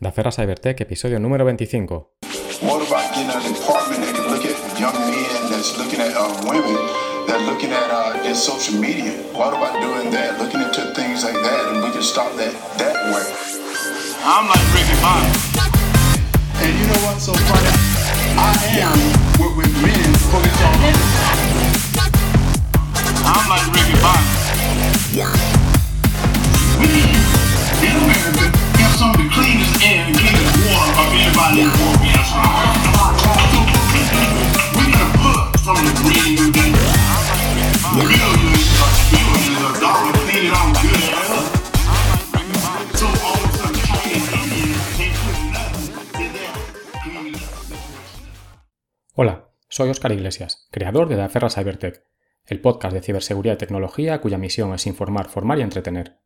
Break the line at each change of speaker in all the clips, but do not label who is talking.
Dafera Cybertech, episodio número 25.
What about getting a department that can look at young men that's looking at uh, women that looking at uh, in social media? What about doing that, looking into things like that, and we can stop that that way?
I'm like Ricky Bobby.
And you know what's so funny? I am with, with men police officers.
I'm like Ricky Bobby. We
Hola, soy Oscar Iglesias, creador de Daferra Cybertech, el podcast de ciberseguridad y tecnología cuya misión es informar, formar y entretener.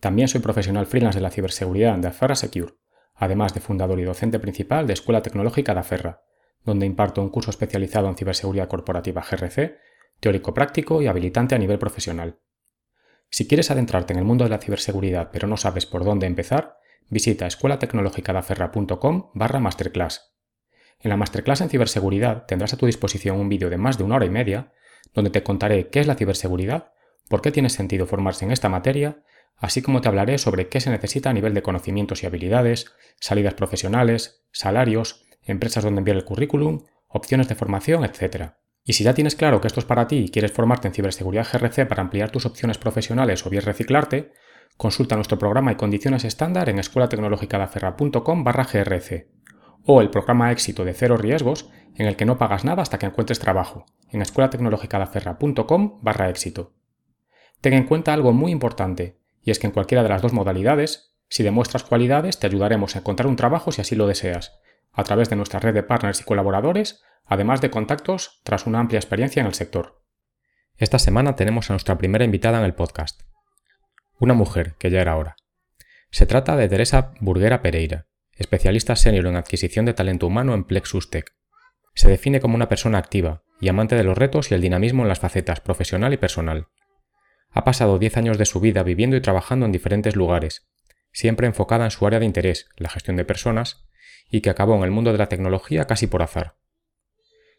También soy profesional freelance de la ciberseguridad de Aferra Secure, además de fundador y docente principal de Escuela Tecnológica de Aferra, donde imparto un curso especializado en ciberseguridad corporativa GRC, teórico práctico y habilitante a nivel profesional. Si quieres adentrarte en el mundo de la ciberseguridad pero no sabes por dónde empezar, visita escuelatecnologicadaferra.com barra masterclass. En la masterclass en ciberseguridad tendrás a tu disposición un vídeo de más de una hora y media, donde te contaré qué es la ciberseguridad, por qué tiene sentido formarse en esta materia, así como te hablaré sobre qué se necesita a nivel de conocimientos y habilidades, salidas profesionales, salarios, empresas donde enviar el currículum, opciones de formación, etc. Y si ya tienes claro que esto es para ti y quieres formarte en ciberseguridad GRC para ampliar tus opciones profesionales o bien reciclarte, consulta nuestro programa y condiciones estándar en escuelatecnologicadaferra.com barra grc o el programa éxito de cero riesgos en el que no pagas nada hasta que encuentres trabajo en escuelatecnologicadaferra.com barra éxito. Ten en cuenta algo muy importante, y es que en cualquiera de las dos modalidades, si demuestras cualidades, te ayudaremos a encontrar un trabajo si así lo deseas, a través de nuestra red de partners y colaboradores, además de contactos tras una amplia experiencia en el sector. Esta semana tenemos a nuestra primera invitada en el podcast. Una mujer, que ya era hora. Se trata de Teresa Burguera Pereira, especialista senior en adquisición de talento humano en Plexus Tech. Se define como una persona activa y amante de los retos y el dinamismo en las facetas profesional y personal. Ha pasado 10 años de su vida viviendo y trabajando en diferentes lugares, siempre enfocada en su área de interés, la gestión de personas, y que acabó en el mundo de la tecnología casi por azar.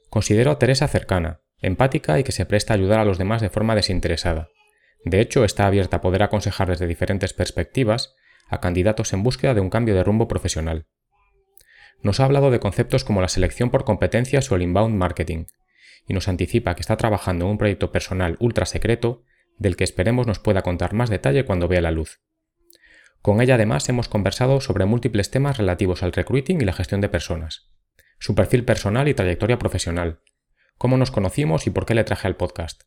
Considero a Teresa cercana, empática y que se presta a ayudar a los demás de forma desinteresada. De hecho, está abierta a poder aconsejar desde diferentes perspectivas a candidatos en búsqueda de un cambio de rumbo profesional. Nos ha hablado de conceptos como la selección por competencias o el inbound marketing, y nos anticipa que está trabajando en un proyecto personal ultra secreto del que esperemos nos pueda contar más detalle cuando vea la luz. Con ella además hemos conversado sobre múltiples temas relativos al recruiting y la gestión de personas, su perfil personal y trayectoria profesional, cómo nos conocimos y por qué le traje al podcast,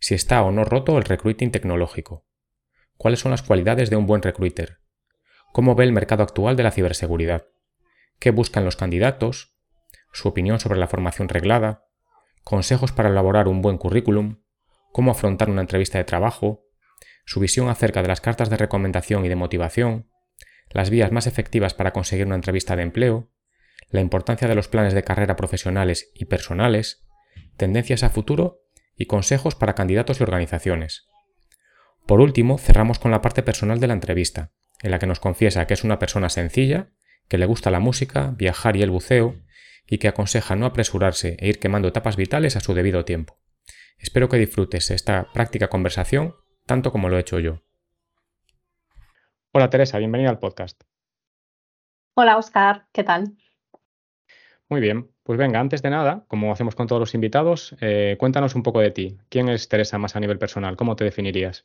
si está o no roto el recruiting tecnológico, cuáles son las cualidades de un buen recruiter, cómo ve el mercado actual de la ciberseguridad, qué buscan los candidatos, su opinión sobre la formación reglada, consejos para elaborar un buen currículum, cómo afrontar una entrevista de trabajo, su visión acerca de las cartas de recomendación y de motivación, las vías más efectivas para conseguir una entrevista de empleo, la importancia de los planes de carrera profesionales y personales, tendencias a futuro y consejos para candidatos y organizaciones. Por último, cerramos con la parte personal de la entrevista, en la que nos confiesa que es una persona sencilla, que le gusta la música, viajar y el buceo, y que aconseja no apresurarse e ir quemando etapas vitales a su debido tiempo. Espero que disfrutes esta práctica conversación tanto como lo he hecho yo. Hola Teresa, bienvenida al podcast.
Hola Oscar, ¿qué tal?
Muy bien, pues venga, antes de nada, como hacemos con todos los invitados, eh, cuéntanos un poco de ti. ¿Quién es Teresa más a nivel personal? ¿Cómo te definirías?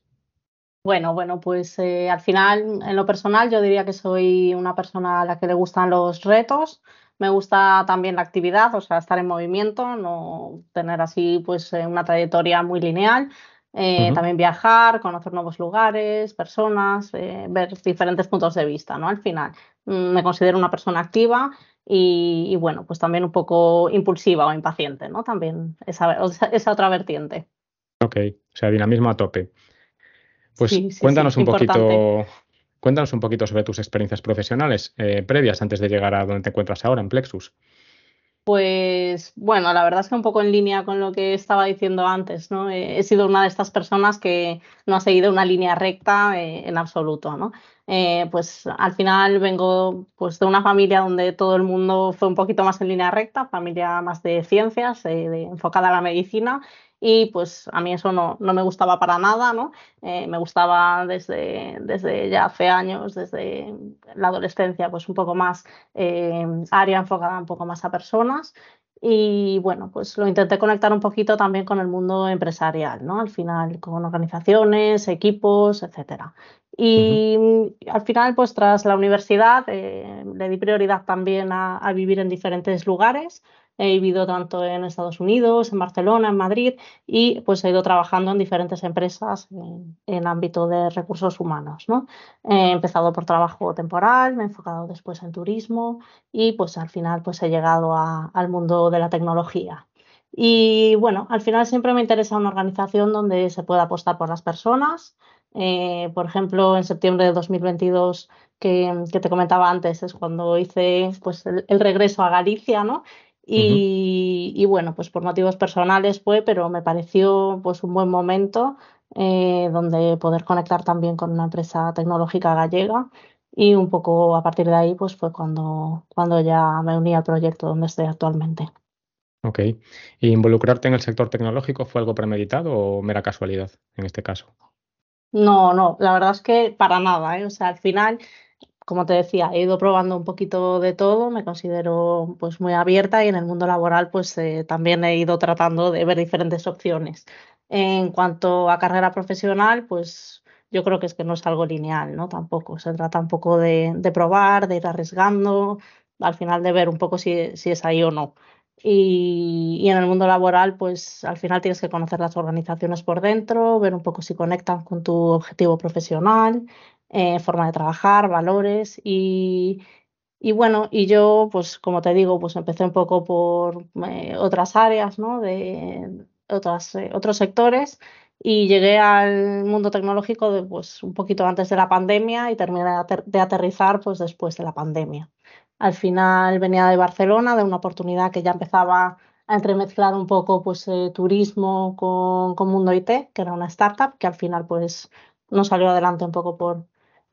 Bueno, bueno, pues eh, al final, en lo personal, yo diría que soy una persona a la que le gustan los retos, me gusta también la actividad, o sea, estar en movimiento, no tener así pues eh, una trayectoria muy lineal. Eh. También viajar, conocer nuevos lugares, personas, eh, ver diferentes puntos de vista, ¿no? Al final, mm, me considero una persona activa y, y, bueno, pues también un poco impulsiva o impaciente, ¿no? También esa, esa- esa otra vertiente.
Ok, o sea, dinamismo a tope. Pues
Sí, sí,
cuéntanos
sí,
un
importante.
poquito, cuéntanos un poquito sobre tus experiencias profesionales eh, previas antes de llegar a donde te encuentras ahora, en Plexus.
Pues bueno, la verdad es que un poco en línea con lo que estaba diciendo antes, ¿no? Eh, he sido una de estas personas que no ha seguido una línea recta eh, en absoluto, ¿no? Eh, pues al final vengo pues, de una familia donde todo el mundo fue un poquito más en línea recta, familia más de ciencias, enfocada a la medicina, y pues a mí eso no, no me gustaba para nada, ¿no? Eh, me gustaba desde, desde ya hace años, desde la adolescencia, pues un poco más área enfocada un poco más a personas y bueno, pues lo intenté conectar un poquito también con el mundo empresarial, ¿no? Al final con organizaciones, equipos, etcétera. Y al final, pues tras la universidad, eh, le di prioridad también a, a, vivir en diferentes lugares. He vivido tanto en Estados Unidos, en Barcelona, en Madrid y pues he ido trabajando en diferentes empresas en, ámbito de recursos humanos. ¿no? He empezado por trabajo temporal, me he enfocado después en turismo y pues al final pues he llegado al mundo de la tecnología. Y bueno, al final siempre me interesa una organización donde se pueda apostar por las personas. Eh, por ejemplo, en septiembre de 2022, que, que, te comentaba antes, es cuando hice pues, el regreso a Galicia, ¿no? Y, y, bueno, pues por motivos personales fue, pero me pareció pues un buen momento eh, donde poder conectar también con una empresa tecnológica gallega y un poco a partir de ahí pues fue cuando, cuando ya me uní al proyecto donde estoy actualmente.
Ok. ¿Y involucrarte en el sector tecnológico fue algo premeditado o mera casualidad en este caso?
No, no, la verdad es que para nada, ¿eh? O sea, al final como te decía, he ido probando un poquito de todo, me considero pues muy abierta y en el mundo laboral pues eh, también he ido tratando de ver diferentes opciones. En cuanto a carrera profesional, pues yo creo que es que no es algo lineal, ¿no? Tampoco, se trata un poco de, de probar, de ir arriesgando, al final de ver un poco si, si es ahí o no. Y, y, en el mundo laboral, pues al final tienes que conocer las organizaciones por dentro, ver un poco si conectan con tu objetivo profesional, eh, forma de trabajar, valores y, y, bueno, y yo, pues como te digo, pues empecé un poco por eh, otras áreas, ¿no? De otras, eh, otros sectores y llegué al mundo tecnológico de, pues un poquito antes de la pandemia y terminé de, ater de aterrizar pues después de la pandemia. Al final venía de Barcelona, de una oportunidad que ya empezaba a entremezclar un poco pues eh, turismo con, con, Mundo IT, que era una startup que al final pues no salió adelante un poco por,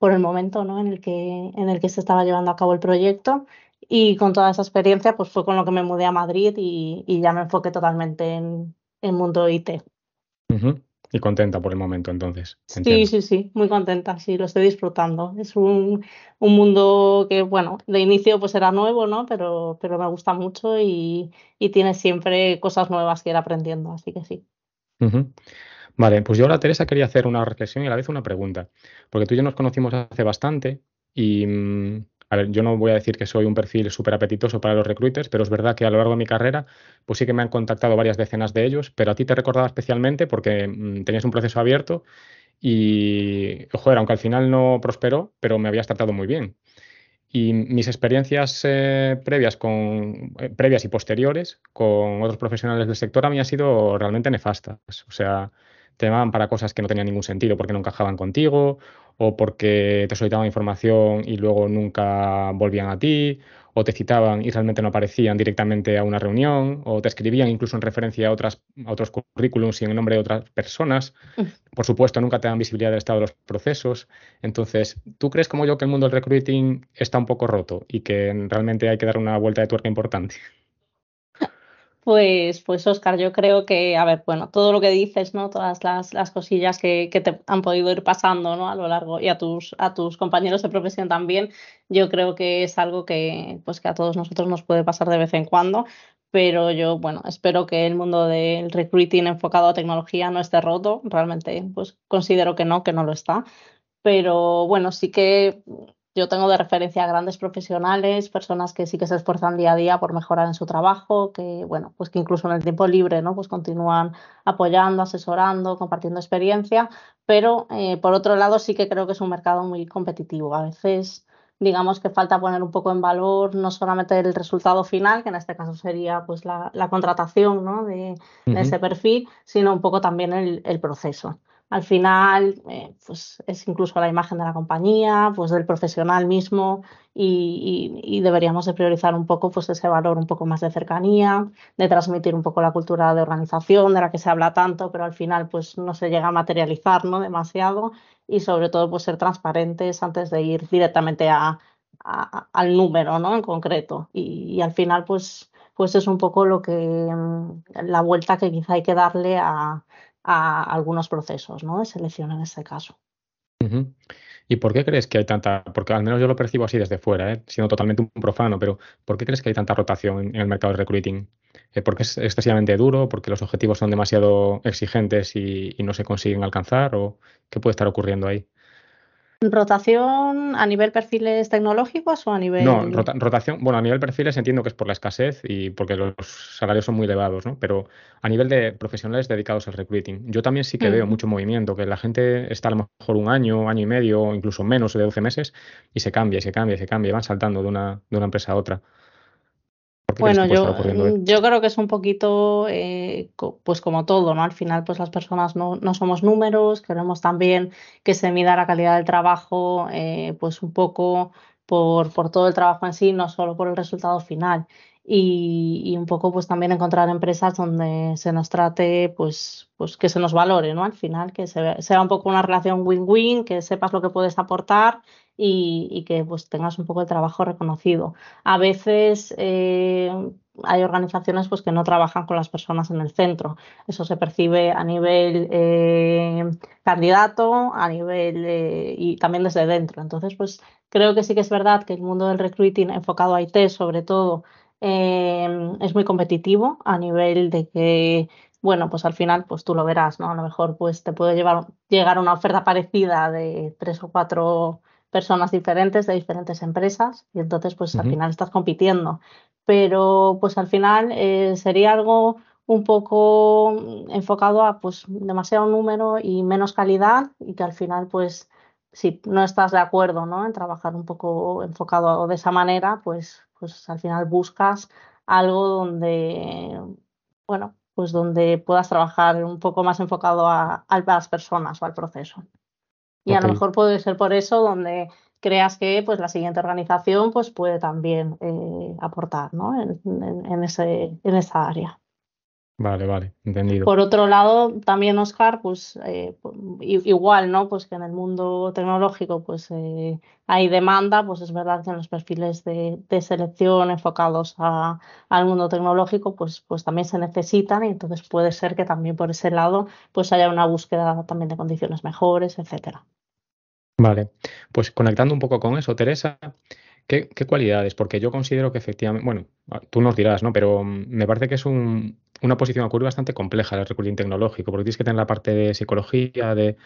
por el momento ¿no? en, el que, en el que se estaba llevando a cabo el proyecto. Y con toda esa experiencia pues fue con lo que me mudé a Madrid y, y ya me enfoqué totalmente en el mundo IT.
Uh -huh. Y contenta por el momento, entonces.
Entiendo. Sí, sí, sí, muy contenta, sí, lo estoy disfrutando. Es un, un, mundo que, bueno, de inicio pues era nuevo, ¿no? Pero, pero me gusta mucho y, y tiene siempre cosas nuevas que ir aprendiendo, así que sí.
Uh -huh. Vale, pues yo ahora, Teresa, quería hacer una reflexión y a la vez una pregunta. Porque tú y yo nos conocimos hace bastante y, a ver, yo no voy a decir que soy un perfil súper apetitoso para los recruiters, pero es verdad que a lo largo de mi carrera, pues sí que me han contactado varias decenas de ellos, pero a ti te recordaba especialmente porque mmm, tenías un proceso abierto y, joder, aunque al final no prosperó, pero me habías tratado muy bien. Y mis experiencias eh, previas, con, eh, previas y posteriores con otros profesionales del sector a mí han sido realmente nefastas. O sea, te llamaban para cosas que no tenían ningún sentido porque no encajaban contigo o porque te solicitaban información y luego nunca volvían a ti o te citaban y realmente no aparecían directamente a una reunión o te escribían incluso en referencia a, otras, a otros currículums y en nombre de otras personas. Por supuesto, nunca te dan visibilidad del estado de los procesos. Entonces, ¿tú crees como yo que el mundo del recruiting está un poco roto y que realmente hay que dar una vuelta de tuerca importante?
Pues, pues Oscar, yo creo que, a ver, bueno, todo lo que dices, ¿no? Todas las, las cosillas que, que, te han podido ir pasando, ¿no? A lo largo y a tus, a tus compañeros de profesión también, yo creo que es algo que, pues que a todos nosotros nos puede pasar de vez en cuando, pero yo, bueno, espero que el mundo del recruiting enfocado a tecnología no esté roto, realmente, pues considero que no, que no lo está, pero bueno, sí que yo tengo de referencia a grandes profesionales, personas que sí que se esfuerzan día a día por mejorar en su trabajo, que bueno, pues que incluso en el tiempo libre, ¿no? Pues continúan apoyando, asesorando, compartiendo experiencia, pero eh, por otro lado sí que creo que es un mercado muy competitivo. A veces digamos que falta poner un poco en valor no solamente el resultado final, que en este caso sería pues la, la contratación ¿no? de, uh -huh. de, ese perfil, sino un poco también el, el proceso. Al final, eh, pues es incluso la imagen de la compañía, pues del profesional mismo y, deberíamos de priorizar un poco pues ese valor un poco más de cercanía, de transmitir un poco la cultura de organización de la que se habla tanto, pero al final pues no se llega a materializar ¿no? demasiado y sobre todo pues ser transparentes antes de ir directamente a, al número ¿no? en concreto. Y, y, al final pues, pues es un poco lo que mm, la vuelta que quizá hay que darle a, a algunos procesos ¿no? de selección en este caso.
¿Y por qué crees que hay tanta, porque al menos yo lo percibo así desde fuera, ¿eh? siendo totalmente un profano, pero ¿por qué crees que hay tanta rotación en, el mercado de recruiting? Eh, ¿Porque es excesivamente duro? ¿Porque los objetivos son demasiado exigentes y, y no se consiguen alcanzar? ¿O qué puede estar ocurriendo ahí?
¿Rotación a nivel perfiles tecnológicos o a nivel.?
No, rotación. Bueno, a nivel perfiles entiendo que es por la escasez y porque los salarios son muy elevados, ¿no? Pero a nivel de profesionales dedicados al recruiting, yo también sí que veo mucho movimiento, que la gente está a lo mejor un año, año y medio, incluso menos de 12 meses y se cambia, y se cambia, y se cambia, y van saltando de una, de una empresa a otra.
Bueno, yo, yo creo que es un poquito, eh, pues como todo, ¿no? Al final, pues las personas no, no, somos números, queremos también que se mida la calidad del trabajo, eh, pues un poco por, por todo el trabajo en sí, no solo por el resultado final y, un poco pues también encontrar empresas donde se nos trate pues, pues que se nos valore, ¿no? Al final, que se, sea un poco una relación win-win, que sepas lo que puedes aportar y, que pues tengas un poco el trabajo reconocido. A veces eh, hay organizaciones pues que no trabajan con las personas en el centro. Eso se percibe a nivel eh, candidato, a nivel eh, y también desde dentro. Entonces, pues creo que sí que es verdad que el mundo del recruiting enfocado a IT sobre todo Em, es muy competitivo a nivel de que, bueno, pues al final, pues tú lo verás, ¿no? A lo mejor pues te puede llevar, llegar una oferta parecida de tres o cuatro personas diferentes de diferentes empresas y entonces pues al final estás compitiendo. Pero pues al final eh, sería algo un poco enfocado a pues demasiado número y menos calidad y que al final pues si no estás de acuerdo ¿no? en trabajar un poco enfocado de esa manera, pues pues al final buscas algo donde, bueno, pues donde puedas trabajar un poco más enfocado a, las personas o al proceso. Y a lo mejor puede ser por eso donde creas que pues la siguiente organización pues puede también eh, aportar ¿no? en, en, ese, en esa área.
Vale, vale, entendido.
Por otro lado, también Oscar, pues eh, igual, ¿no? Pues que en el mundo tecnológico pues eh, hay demanda, pues es verdad que en los perfiles de, selección enfocados al mundo tecnológico pues, pues también se necesitan y entonces puede ser que también por ese lado pues haya una búsqueda también de condiciones mejores, etcétera.
Vale, pues conectando un poco con eso, Teresa, ¿qué, qué cualidades? Porque yo considero que efectivamente, bueno, tú nos dirás, ¿no? Pero mm, me parece que es un, una posición a cubrir bastante compleja el recruiting tecnológico, porque tienes que tener la parte de psicología, de,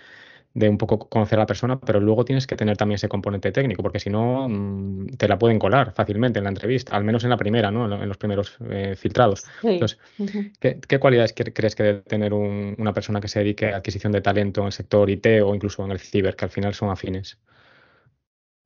un poco conocer a la persona, pero luego tienes que tener también ese componente técnico, porque si no, mm, te la pueden colar fácilmente en la entrevista, al menos en la primera, ¿no? en, los primeros eh, filtrados. Entonces, ¿qué, cualidades crees que debe tener una persona que se dedique a adquisición de talento en el sector IT o incluso en el ciber, que al final son afines?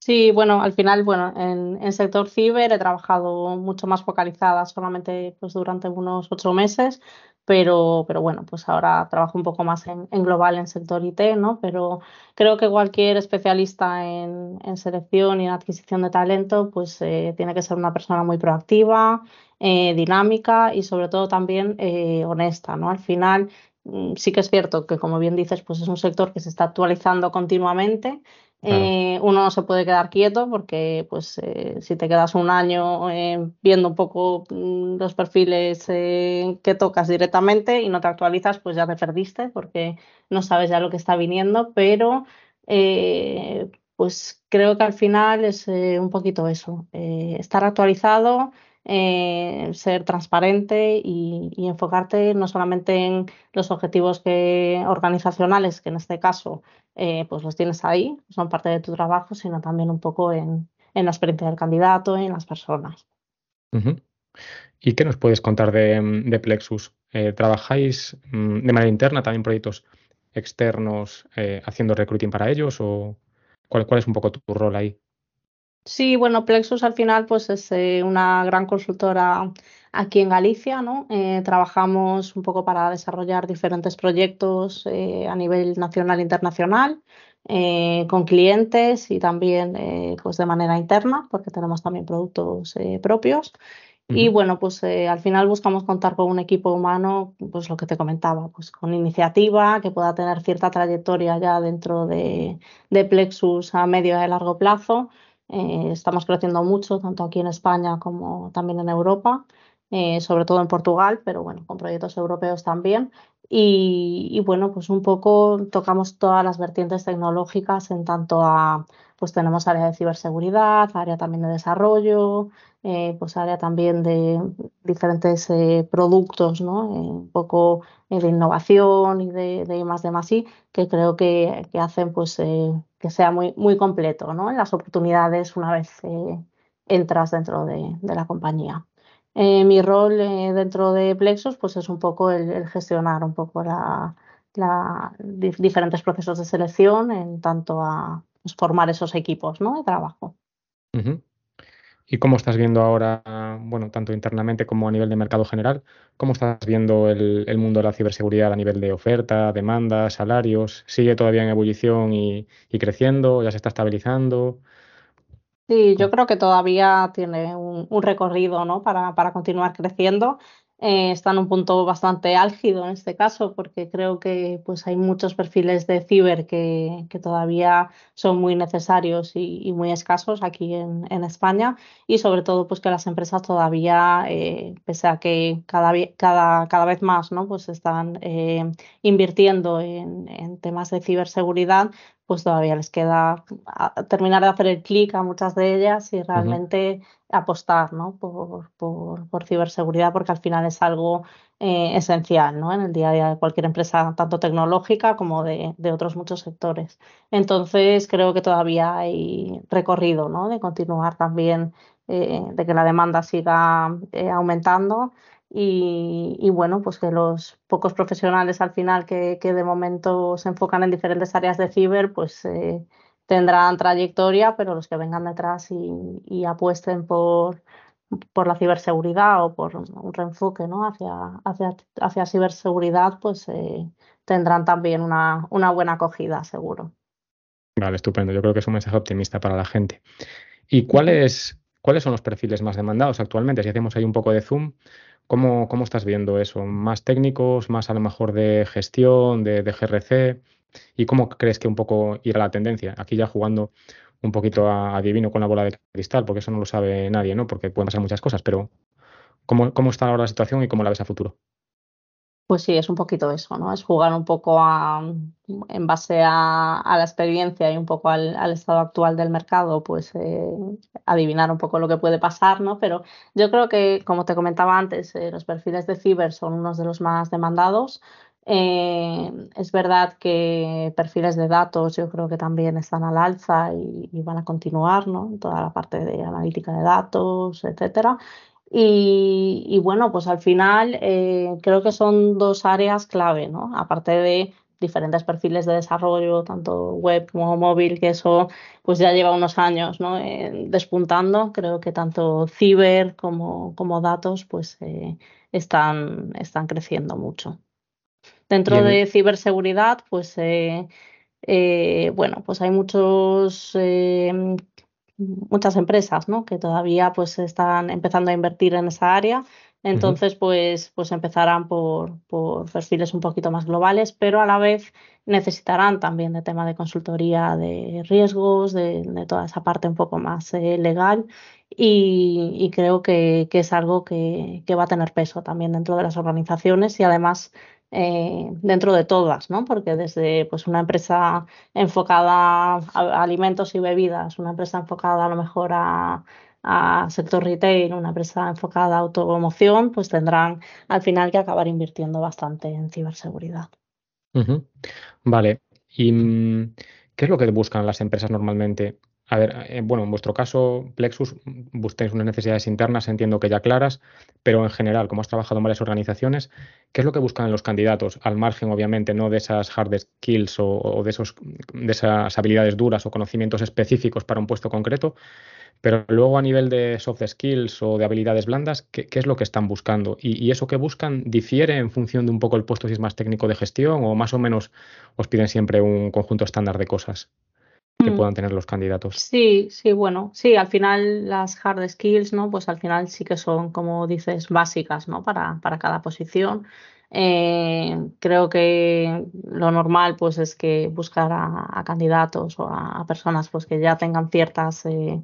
Sí, bueno, al final, bueno, en, en, sector ciber he trabajado mucho más focalizada, solamente pues durante unos ocho meses, pero, pero bueno, pues ahora trabajo un poco más en, global en sector IT, ¿no? Pero creo que cualquier especialista en, en selección y en adquisición de talento, pues eh, tiene que ser una persona muy proactiva, eh, dinámica y sobre todo también eh, honesta, ¿no? Al final mm, sí que es cierto que, como bien dices, pues es un sector que se está actualizando continuamente eh, uno no se puede quedar quieto porque pues eh, si te quedas un año eh, viendo un poco mm, los perfiles que tocas directamente y no te actualizas, pues ya te perdiste porque no sabes ya lo que está viniendo, pero pues creo que al final es un poquito eso, estar actualizado eh, ser transparente y, enfocarte no solamente en los objetivos que, organizacionales, que en este caso eh, pues los tienes ahí, son parte de tu trabajo, sino también un poco en, la experiencia del candidato, en las personas.
¿Y qué nos puedes contar de, Plexus? Eh, ¿Trabajáis mm, de manera interna también proyectos externos haciendo recruiting para ellos o cuál, cuál es un poco tu rol ahí?
Sí, bueno, Plexus al final pues es eh, una gran consultora aquí en Galicia, ¿no? Eh, trabajamos un poco para desarrollar diferentes proyectos eh, a nivel nacional e internacional. Con clientes y también pues de manera interna, porque tenemos también productos propios. Y bueno, pues al final buscamos contar con un equipo humano, pues lo que te comentaba, pues con iniciativa, que pueda tener cierta trayectoria ya dentro de, de Plexus a medio y largo plazo. Estamos creciendo mucho, tanto aquí en España como también en Europa. Eh, sobre todo en Portugal, pero bueno, con proyectos europeos también. Y, bueno, pues un poco tocamos todas las vertientes tecnológicas en tanto a, pues tenemos área de ciberseguridad, área también de desarrollo, eh, pues área también de diferentes eh, productos, ¿no? un poco de innovación y de, de más de más que creo que, que hacen pues que sea muy, muy completo, ¿no? En las oportunidades una vez entras dentro de, la compañía. Eh, mi rol eh, dentro de Plexus pues es un poco el, gestionar un poco la, diferentes procesos de selección en tanto a pues, formar esos equipos ¿no? de trabajo.
¿Y cómo estás viendo ahora, bueno, tanto internamente como a nivel de mercado general, cómo estás viendo el, mundo de la ciberseguridad a nivel de oferta, demanda, salarios? ¿Sigue todavía en ebullición y, y creciendo? ¿Ya se está estabilizando?
Sí, yo creo que todavía tiene un, recorrido ¿no? para, para continuar creciendo. Eh, está en un punto bastante álgido en este caso, porque creo que pues, hay muchos perfiles de ciber que, que todavía son muy necesarios y, muy escasos aquí en, en, España y sobre todo pues, que las empresas todavía, eh, pese a que cada, cada, cada vez más ¿no? pues están eh, invirtiendo en, en temas de ciberseguridad, pues todavía les queda terminar de hacer el clic a muchas de ellas y realmente apostar ¿no? por, por, por, ciberseguridad porque al final es algo eh, esencial ¿no? en el día a día de cualquier empresa, tanto tecnológica como de, de otros muchos sectores. Entonces creo que todavía hay recorrido ¿no? de continuar también, eh, de que la demanda siga eh, aumentando y, bueno, pues que los pocos profesionales al final que, de momento se enfocan en diferentes áreas de ciber, pues eh, tendrán trayectoria, pero los que vengan detrás y, apuesten por, por la ciberseguridad o por un reenfoque ¿no? hacia, hacia, hacia ciberseguridad, pues eh, tendrán también una, una buena acogida, seguro.
Vale, estupendo. Yo creo que es un mensaje optimista para la gente. ¿Y cuáles, cuáles son los perfiles más demandados actualmente? Si hacemos ahí un poco de zoom, ¿Cómo, ¿Cómo, estás viendo eso? ¿Más técnicos, más a lo mejor de gestión, de, de, GRC? ¿Y cómo crees que un poco irá la tendencia? Aquí ya jugando un poquito a, adivino con la bola de cristal, porque eso no lo sabe nadie, ¿no? Porque pueden pasar muchas cosas, pero ¿cómo, cómo está ahora la situación y cómo la ves a futuro?
Pues sí, es un poquito eso, ¿no? Es jugar un poco a, en base a, la experiencia y un poco al, estado actual del mercado, pues eh, adivinar un poco lo que puede pasar, ¿no? Pero yo creo que, como te comentaba antes, eh, los perfiles de ciber son unos de los más demandados. Eh, es verdad que perfiles de datos yo creo que también están al alza y, y van a continuar, ¿no? Toda la parte de analítica de datos, etcétera. Y, bueno, pues al final eh, creo que son dos áreas clave, ¿no? Aparte de diferentes perfiles de desarrollo, tanto web como móvil, que eso pues ya lleva unos años ¿no? Eh, despuntando. Creo que tanto ciber como, como datos pues eh, están, están creciendo mucho. Dentro de ciberseguridad, pues bueno, pues hay muchos muchas empresas ¿no? que todavía pues están empezando a invertir en esa área. Entonces, pues, pues empezarán por, por, perfiles un poquito más globales, pero a la vez necesitarán también de tema de consultoría de riesgos, de, de toda esa parte un poco más eh, legal. Y, y creo que, que, es algo que, que va a tener peso también dentro de las organizaciones y además eh, dentro de todas, ¿no? Porque desde pues, una empresa enfocada a alimentos y bebidas, una empresa enfocada a lo mejor a, sector retail, una empresa enfocada a automoción, pues tendrán al final que acabar invirtiendo bastante en ciberseguridad.
Vale. ¿Y mm, qué es lo que buscan las empresas normalmente a ver, eh, bueno, en vuestro caso, Plexus, busquéis unas necesidades internas, entiendo que ya claras, pero en general, como has trabajado en varias organizaciones, ¿qué es lo que buscan los candidatos? Al margen, obviamente, no de esas hard skills o, de, esos, de esas habilidades duras o conocimientos específicos para un puesto concreto, pero luego a nivel de soft skills o de habilidades blandas, ¿qué, es lo que están buscando? ¿Y, eso que buscan difiere en función de un poco el puesto si es más técnico de gestión o más o menos os piden siempre un conjunto estándar de cosas? Que mm. puedan tener los candidatos.
Sí, sí, bueno, sí, al final las hard skills, ¿no? Pues al final sí que son, como dices, básicas, ¿no? Para, para cada posición. Eh, creo que lo normal pues es que buscar a, candidatos o a, personas pues que ya tengan ciertas eh,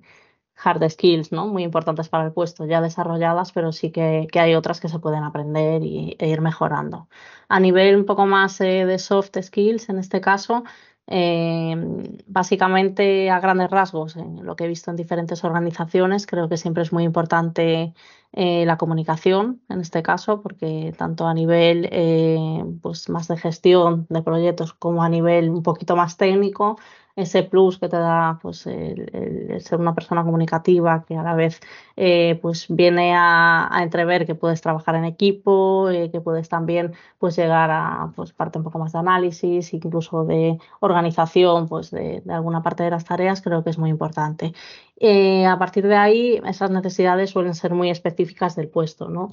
hard skills, ¿no? Muy importantes para el puesto, ya desarrolladas, pero sí que, hay otras que se pueden aprender y, e ir mejorando. A nivel un poco más eh, de soft skills, en este caso, Em, básicamente, a grandes rasgos, en lo que he visto en diferentes organizaciones, creo que siempre es muy importante eh, la comunicación, en este caso, porque tanto a nivel eh, pues más de gestión de proyectos como a nivel un poquito más técnico, ese plus que te da pues, el, ser una persona comunicativa que a la vez eh, pues, viene a, entrever que puedes trabajar en equipo, que puedes también pues, llegar a pues, parte un poco más de análisis, incluso de organización pues, de, alguna parte de las tareas, creo que es muy importante. Eh, a partir de ahí, esas necesidades suelen ser muy específicas del puesto. ¿no?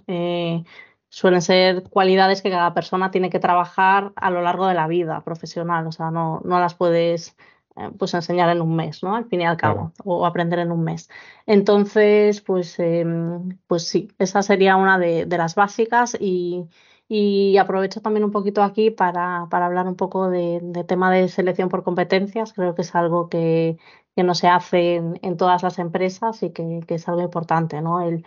suelen ser cualidades que cada persona tiene que trabajar a lo largo de la vida profesional, o sea, no, no las puedes eh, pues enseñar en un mes, ¿no? Al fin y al cabo, o aprender en un mes. Entonces, pues, pues sí, esa sería una de, las básicas y, aprovecho también un poquito aquí para, hablar un poco de, tema de selección por competencias. Creo que es algo que, no se hace en, todas las empresas y que, es algo importante, ¿no? El,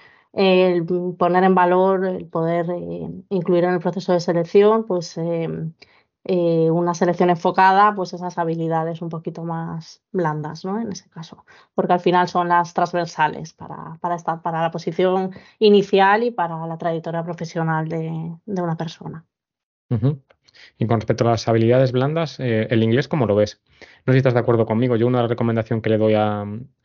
poner en valor, el poder eh, incluir en el proceso de selección, pues em, eh, una selección enfocada, pues esas habilidades un poquito más blandas, ¿no? En ese caso, porque al final son las transversales para, para, para la posición inicial y para la trayectoria profesional de, una persona.
Y con respecto a las habilidades blandas, eh, ¿el inglés cómo lo ves? No sé si estás de acuerdo conmigo. Yo una recomendación que le doy a,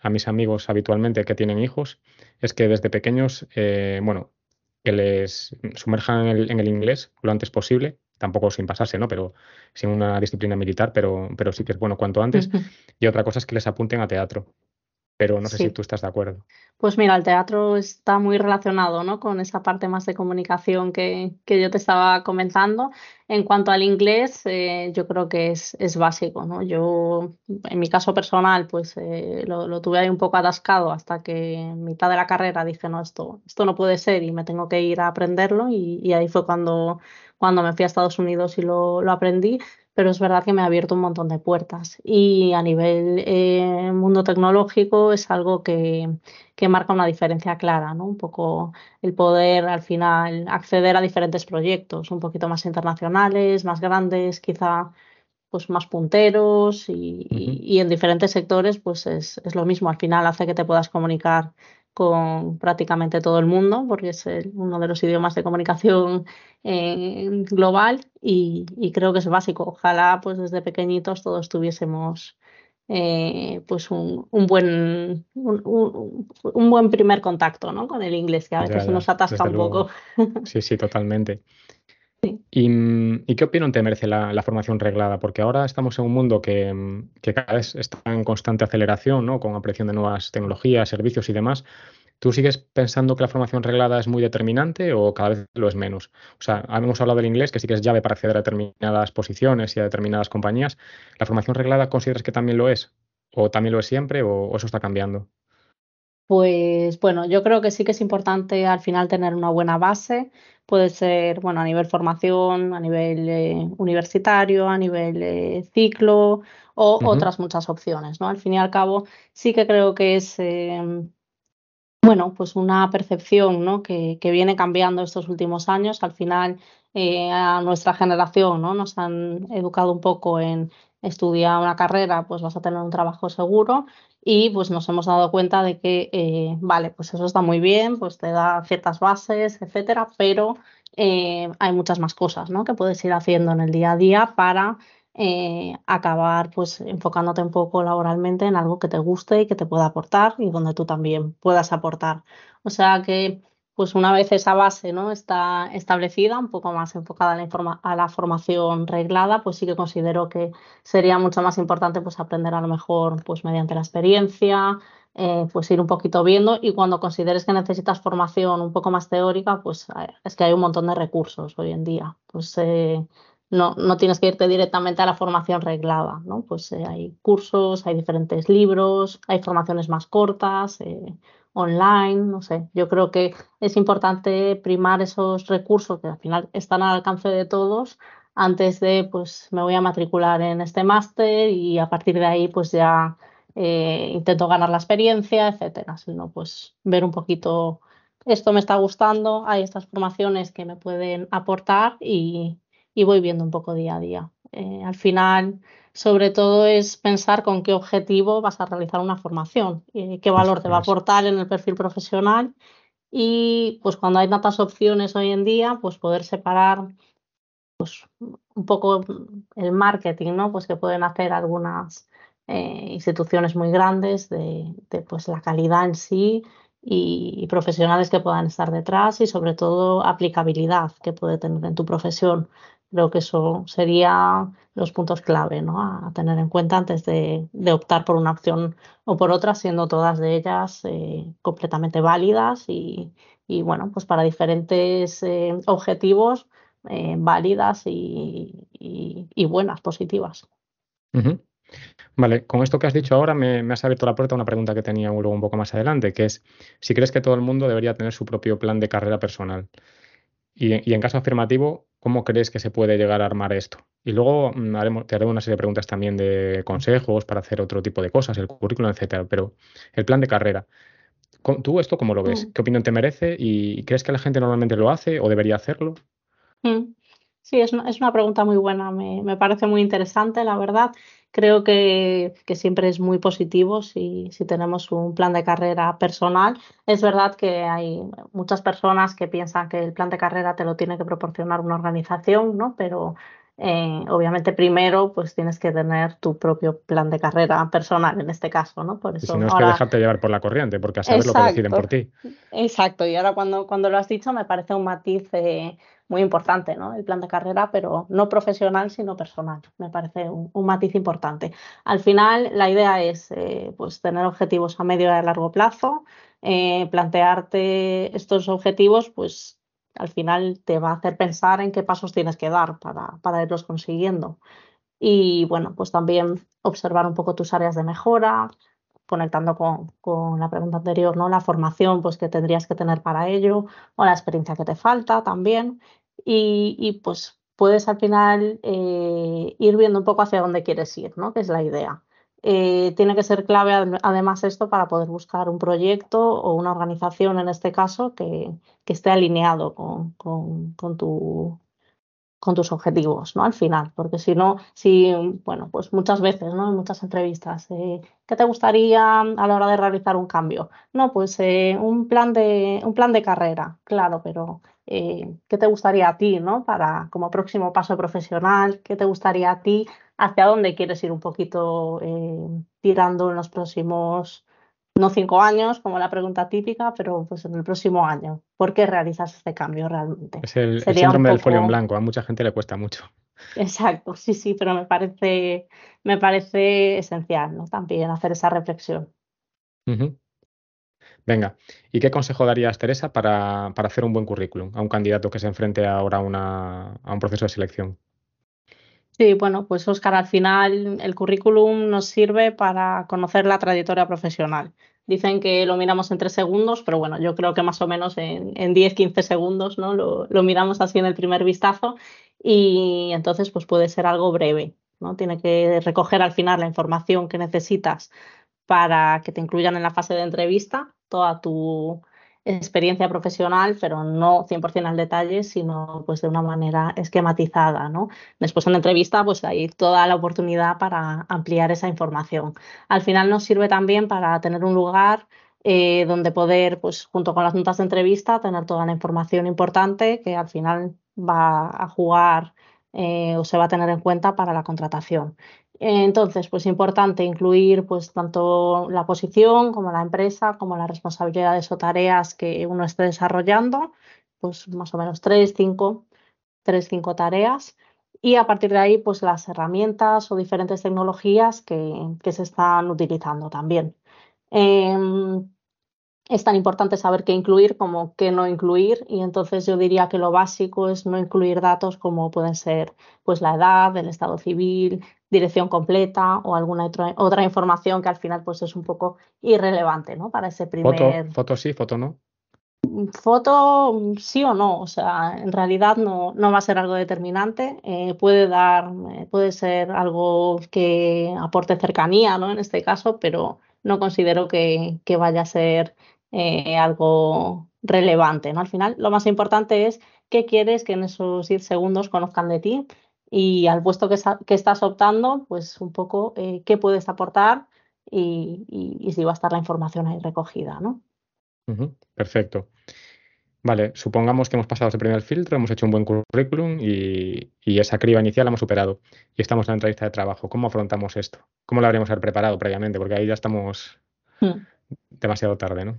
mis amigos habitualmente que tienen hijos es que desde pequeños, eh, bueno, que les sumerjan en el, inglés lo antes posible tampoco sin pasarse, ¿no? Pero sin una disciplina militar, pero, pero sí que es bueno cuanto antes. Y otra cosa es que les apunten a teatro. Pero no sé si tú estás de acuerdo.
Pues mira, el teatro está muy relacionado ¿no? con esa parte más de comunicación que, que yo te estaba comentando. En cuanto al inglés, eh, yo creo que es, es, básico. ¿no? Yo, en mi caso personal, pues eh, lo, lo, tuve ahí un poco atascado hasta que en mitad de la carrera dije, no, esto, esto no puede ser y me tengo que ir a aprenderlo. Y, y ahí fue cuando cuando me fui a Estados Unidos y lo, aprendí, pero es verdad que me ha abierto un montón de puertas. Y a nivel eh, mundo tecnológico es algo que, marca una diferencia clara, ¿no? Un poco el poder al final acceder a diferentes proyectos, un poquito más internacionales, más grandes, quizá pues más punteros y, en diferentes sectores pues es, es, lo mismo. Al final hace que te puedas comunicar con prácticamente todo el mundo, porque es uno de los idiomas de comunicación eh, global y, creo que es básico. Ojalá pues desde pequeñitos todos tuviésemos eh, pues un, buen un, buen primer contacto ¿no? con el inglés, que a veces se nos atasca un poco.
Sí, sí, totalmente. ¿Y, qué opinión te merece la, formación reglada? Porque ahora estamos en un mundo que, cada vez está en constante aceleración, ¿no? con aparición de nuevas tecnologías, servicios y demás. ¿Tú sigues pensando que la formación reglada es muy determinante o cada vez lo es menos? O sea, hemos hablado del inglés, que sí que es llave para acceder a determinadas posiciones y a determinadas compañías. ¿La formación reglada consideras que también lo es? ¿O también lo es siempre o eso está cambiando?
Pues bueno, yo creo que sí que es importante al final tener una buena base. Puede ser, bueno, a nivel formación, a nivel eh, universitario, a nivel eh, ciclo o otras muchas opciones, ¿no? Al fin y al cabo, sí que creo que es, em, bueno, pues una percepción, ¿no? Que, que, viene cambiando estos últimos años. Al final, eh, a nuestra generación, ¿no? Nos han educado un poco en estudiar una carrera, pues vas a tener un trabajo seguro y pues nos hemos dado cuenta de que, eh, vale, pues eso está muy bien, pues te da ciertas bases, etcétera, pero eh, hay muchas más cosas ¿no? que puedes ir haciendo en el día a día para eh, acabar pues enfocándote un poco laboralmente en algo que te guste y que te pueda aportar y donde tú también puedas aportar. O sea que pues una vez esa base ¿no? está establecida, un poco más enfocada a la, a la, formación reglada, pues sí que considero que sería mucho más importante pues aprender a lo mejor pues mediante la experiencia, eh, pues ir un poquito viendo y cuando consideres que necesitas formación un poco más teórica, pues eh, es que hay un montón de recursos hoy en día. Pues eh, no, no, tienes que irte directamente a la formación reglada, ¿no? Pues hay cursos, hay diferentes libros, hay formaciones más cortas online, no sé. Yo creo que es importante primar esos recursos que al final están al alcance de todos antes de, pues me voy a matricular en este máster y a partir de ahí pues ya eh, intento ganar la experiencia, etcétera. Sino pues ver un poquito, esto me está gustando, hay estas formaciones que me pueden aportar y, y voy viendo un poco día a día. Eh, al final sobre todo es pensar con qué objetivo vas a realizar una formación, y qué valor te va a aportar en el perfil profesional y pues cuando hay tantas opciones hoy en día, pues poder separar pues un poco el marketing, ¿no? Pues que pueden hacer algunas eh, instituciones muy grandes de, pues la calidad en sí y, y, profesionales que puedan estar detrás y sobre todo aplicabilidad que puede tener en tu profesión. Creo que eso sería los puntos clave ¿no? a tener en cuenta antes de, optar por una opción o por otra, siendo todas de ellas eh, completamente válidas y, bueno, pues para diferentes eh, objetivos eh, válidas y, buenas, positivas.
Vale, con esto que has dicho ahora me, has abierto la puerta a una pregunta que tenía luego un poco más adelante, que es si crees que todo el mundo debería tener su propio plan de carrera personal. y en caso afirmativo, ¿Cómo crees que se puede llegar a armar esto? Y luego mm, te haré una serie de preguntas también de consejos para hacer otro tipo de cosas, el currículum, etcétera. Pero el plan de carrera, ¿tú esto cómo lo ves? Mm. ¿Qué opinión te merece? ¿Y crees que la gente normalmente lo hace o debería hacerlo?
Mm. Sí, es una, es una pregunta muy buena. Me, me, parece muy interesante, la verdad. Creo que, que siempre es muy positivo si, si, tenemos un plan de carrera personal. Es verdad que hay muchas personas que piensan que el plan de carrera te lo tiene que proporcionar una organización, ¿no? Pero eh, obviamente primero pues tienes que tener tu propio plan de carrera personal en este caso, ¿no?
Por eso, y si no es que dejarte llevar por la corriente, porque a saber lo que deciden por ti.
Exacto, y ahora cuando, cuando lo has dicho me parece un matiz eh, muy importante, ¿no? El plan de carrera, pero no profesional, sino personal. Me parece un, matiz importante. Al final, la idea es eh, pues, tener objetivos a medio y a largo plazo, eh, plantearte estos objetivos, pues al final te va a hacer pensar en qué pasos tienes que dar para, para irlos consiguiendo. Y bueno, pues también observar un poco tus áreas de mejora, conectando con, con, la pregunta anterior, ¿no? La formación pues, que tendrías que tener para ello o la experiencia que te falta también. Y, pues puedes al final eh, ir viendo un poco hacia dónde quieres ir, ¿no? Que es la idea. Eh, tiene que ser clave además esto para poder buscar un proyecto o una organización en este caso que, que esté alineado con, con, con tu con tus objetivos, ¿no? Al final, porque si no, si, bueno, pues muchas veces, ¿no? En muchas entrevistas, eh, ¿qué te gustaría a la hora de realizar un cambio? No, pues eh, un, plan de, un plan de carrera, claro, pero eh, ¿qué te gustaría a ti, ¿no? Para como próximo paso profesional, ¿qué te gustaría a ti? ¿Hacia dónde quieres ir un poquito tirando en los próximos no cinco años, como la pregunta típica, pero pues en el próximo año. ¿Por qué realizas este cambio realmente?
Es el, síndrome del folio en blanco, a mucha gente le cuesta mucho.
Exacto, sí, sí, pero me parece, me parece esencial, ¿no? También hacer esa reflexión.
Venga, ¿y qué consejo darías, Teresa, para, para, hacer un buen currículum a un candidato que se enfrente ahora a, una, a un proceso de selección?
Sí, bueno, pues Oscar, al final el currículum nos sirve para conocer la trayectoria profesional. Dicen que lo miramos en tres segundos, pero bueno, yo creo que más o menos en, en 10, 15 segundos ¿no? Lo, lo, miramos así en el primer vistazo y entonces pues puede ser algo breve. ¿no? Tiene que recoger al final la información que necesitas para que te incluyan en la fase de entrevista, toda tu experiencia profesional, pero no 100% al detalle, sino pues de una manera esquematizada, ¿no? Después en la entrevista pues hay toda la oportunidad para ampliar esa información. Al final nos sirve también para tener un lugar eh, donde poder, pues junto con las notas de entrevista, tener toda la información importante que al final va a jugar eh, o se va a tener en cuenta para la contratación. Entonces, pues importante incluir pues tanto la posición como la empresa, como las responsabilidades o tareas que uno esté desarrollando, pues más o menos tres, cinco, tres, cinco tareas. Y a partir de ahí, pues las herramientas o diferentes tecnologías que, que se están utilizando también. Em, es tan importante saber qué incluir como qué no incluir y entonces yo diría que lo básico es no incluir datos como pueden ser pues la edad, el estado civil, dirección completa o alguna otra, otra información que al final pues es un poco irrelevante ¿no? para ese primer...
Foto, foto sí, foto no.
Foto sí o no, o sea, en realidad no, no va a ser algo determinante, eh, puede dar, eh, puede ser algo que aporte cercanía, ¿no? En este caso, pero no considero que, que vaya a ser eh, algo relevante, ¿no? Al final, lo más importante es qué quieres que en esos 10 segundos conozcan de ti y al puesto que, que estás optando, pues un poco eh, qué puedes aportar y, y, si va a estar la información ahí recogida, ¿no?
Perfecto. Vale, supongamos que hemos pasado ese primer filtro, hemos hecho un buen currículum y, y, esa criba inicial la hemos superado y estamos en la entrevista de trabajo. ¿Cómo afrontamos esto? ¿Cómo lo habríamos preparado previamente? Porque ahí ya estamos hmm. demasiado tarde, ¿no?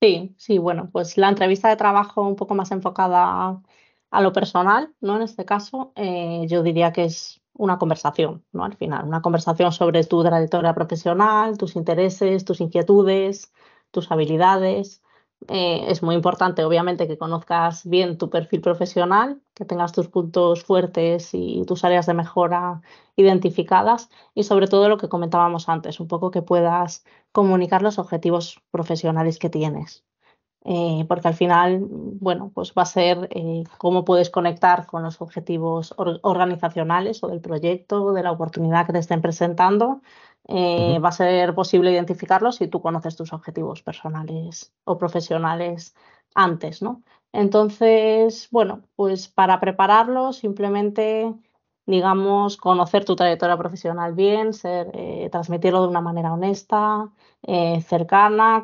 Sí, sí, bueno, pues la entrevista de trabajo un poco más enfocada a lo personal, ¿no? En este caso, eh, yo diría que es una conversación, ¿no? Al final, una conversación sobre tu trayectoria profesional, tus intereses, tus inquietudes, tus habilidades. Eh, es muy importante, obviamente, que conozcas bien tu perfil profesional, que tengas tus puntos fuertes y tus áreas de mejora identificadas y sobre todo lo que comentábamos antes, un poco que puedas comunicar los objetivos profesionales que tienes. Eh, porque al final, bueno, pues va a ser eh, cómo puedes conectar con los objetivos organizacionales o del proyecto, o de la oportunidad que te estén presentando eh, va a ser posible identificarlos si tú conoces tus objetivos personales o profesionales antes, ¿no? Entonces, bueno, pues para prepararlo simplemente, digamos, conocer tu trayectoria profesional bien, ser, eh, transmitirlo de una manera honesta, eh, cercana,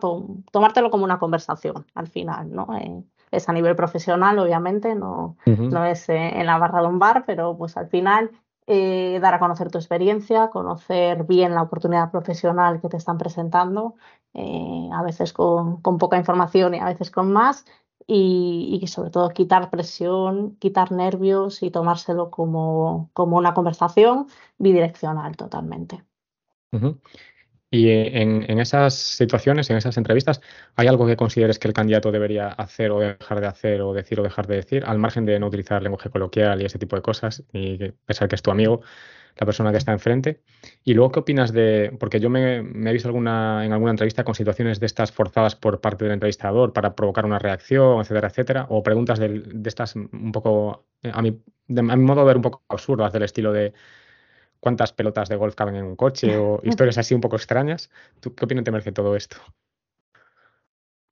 tomártelo como una conversación al final, ¿no? es a nivel profesional, obviamente, no, no es en la barra de un bar, pero pues al final eh, dar a conocer tu experiencia, conocer bien la oportunidad profesional que te están presentando, eh, a veces con, poca información y a veces con más, y, sobre todo quitar presión, quitar nervios y tomárselo como, como una conversación bidireccional totalmente.
Y en, esas situaciones, en esas entrevistas, ¿hay algo que consideres que el candidato debería hacer o dejar de hacer o decir o dejar de decir, al margen de no utilizar lenguaje coloquial y ese tipo de cosas, y pensar que es tu amigo, la persona que está enfrente? Y luego, ¿qué opinas de...? Porque yo me, he visto alguna, en alguna entrevista con situaciones de estas forzadas por parte del entrevistador para provocar una reacción, etcétera, etcétera, o preguntas de, estas un poco, a mi, a mi modo de ver, un poco absurdas del estilo de cuántas pelotas de golf caben en un coche o historias así un poco extrañas. ¿Tú qué opinión te merece todo esto?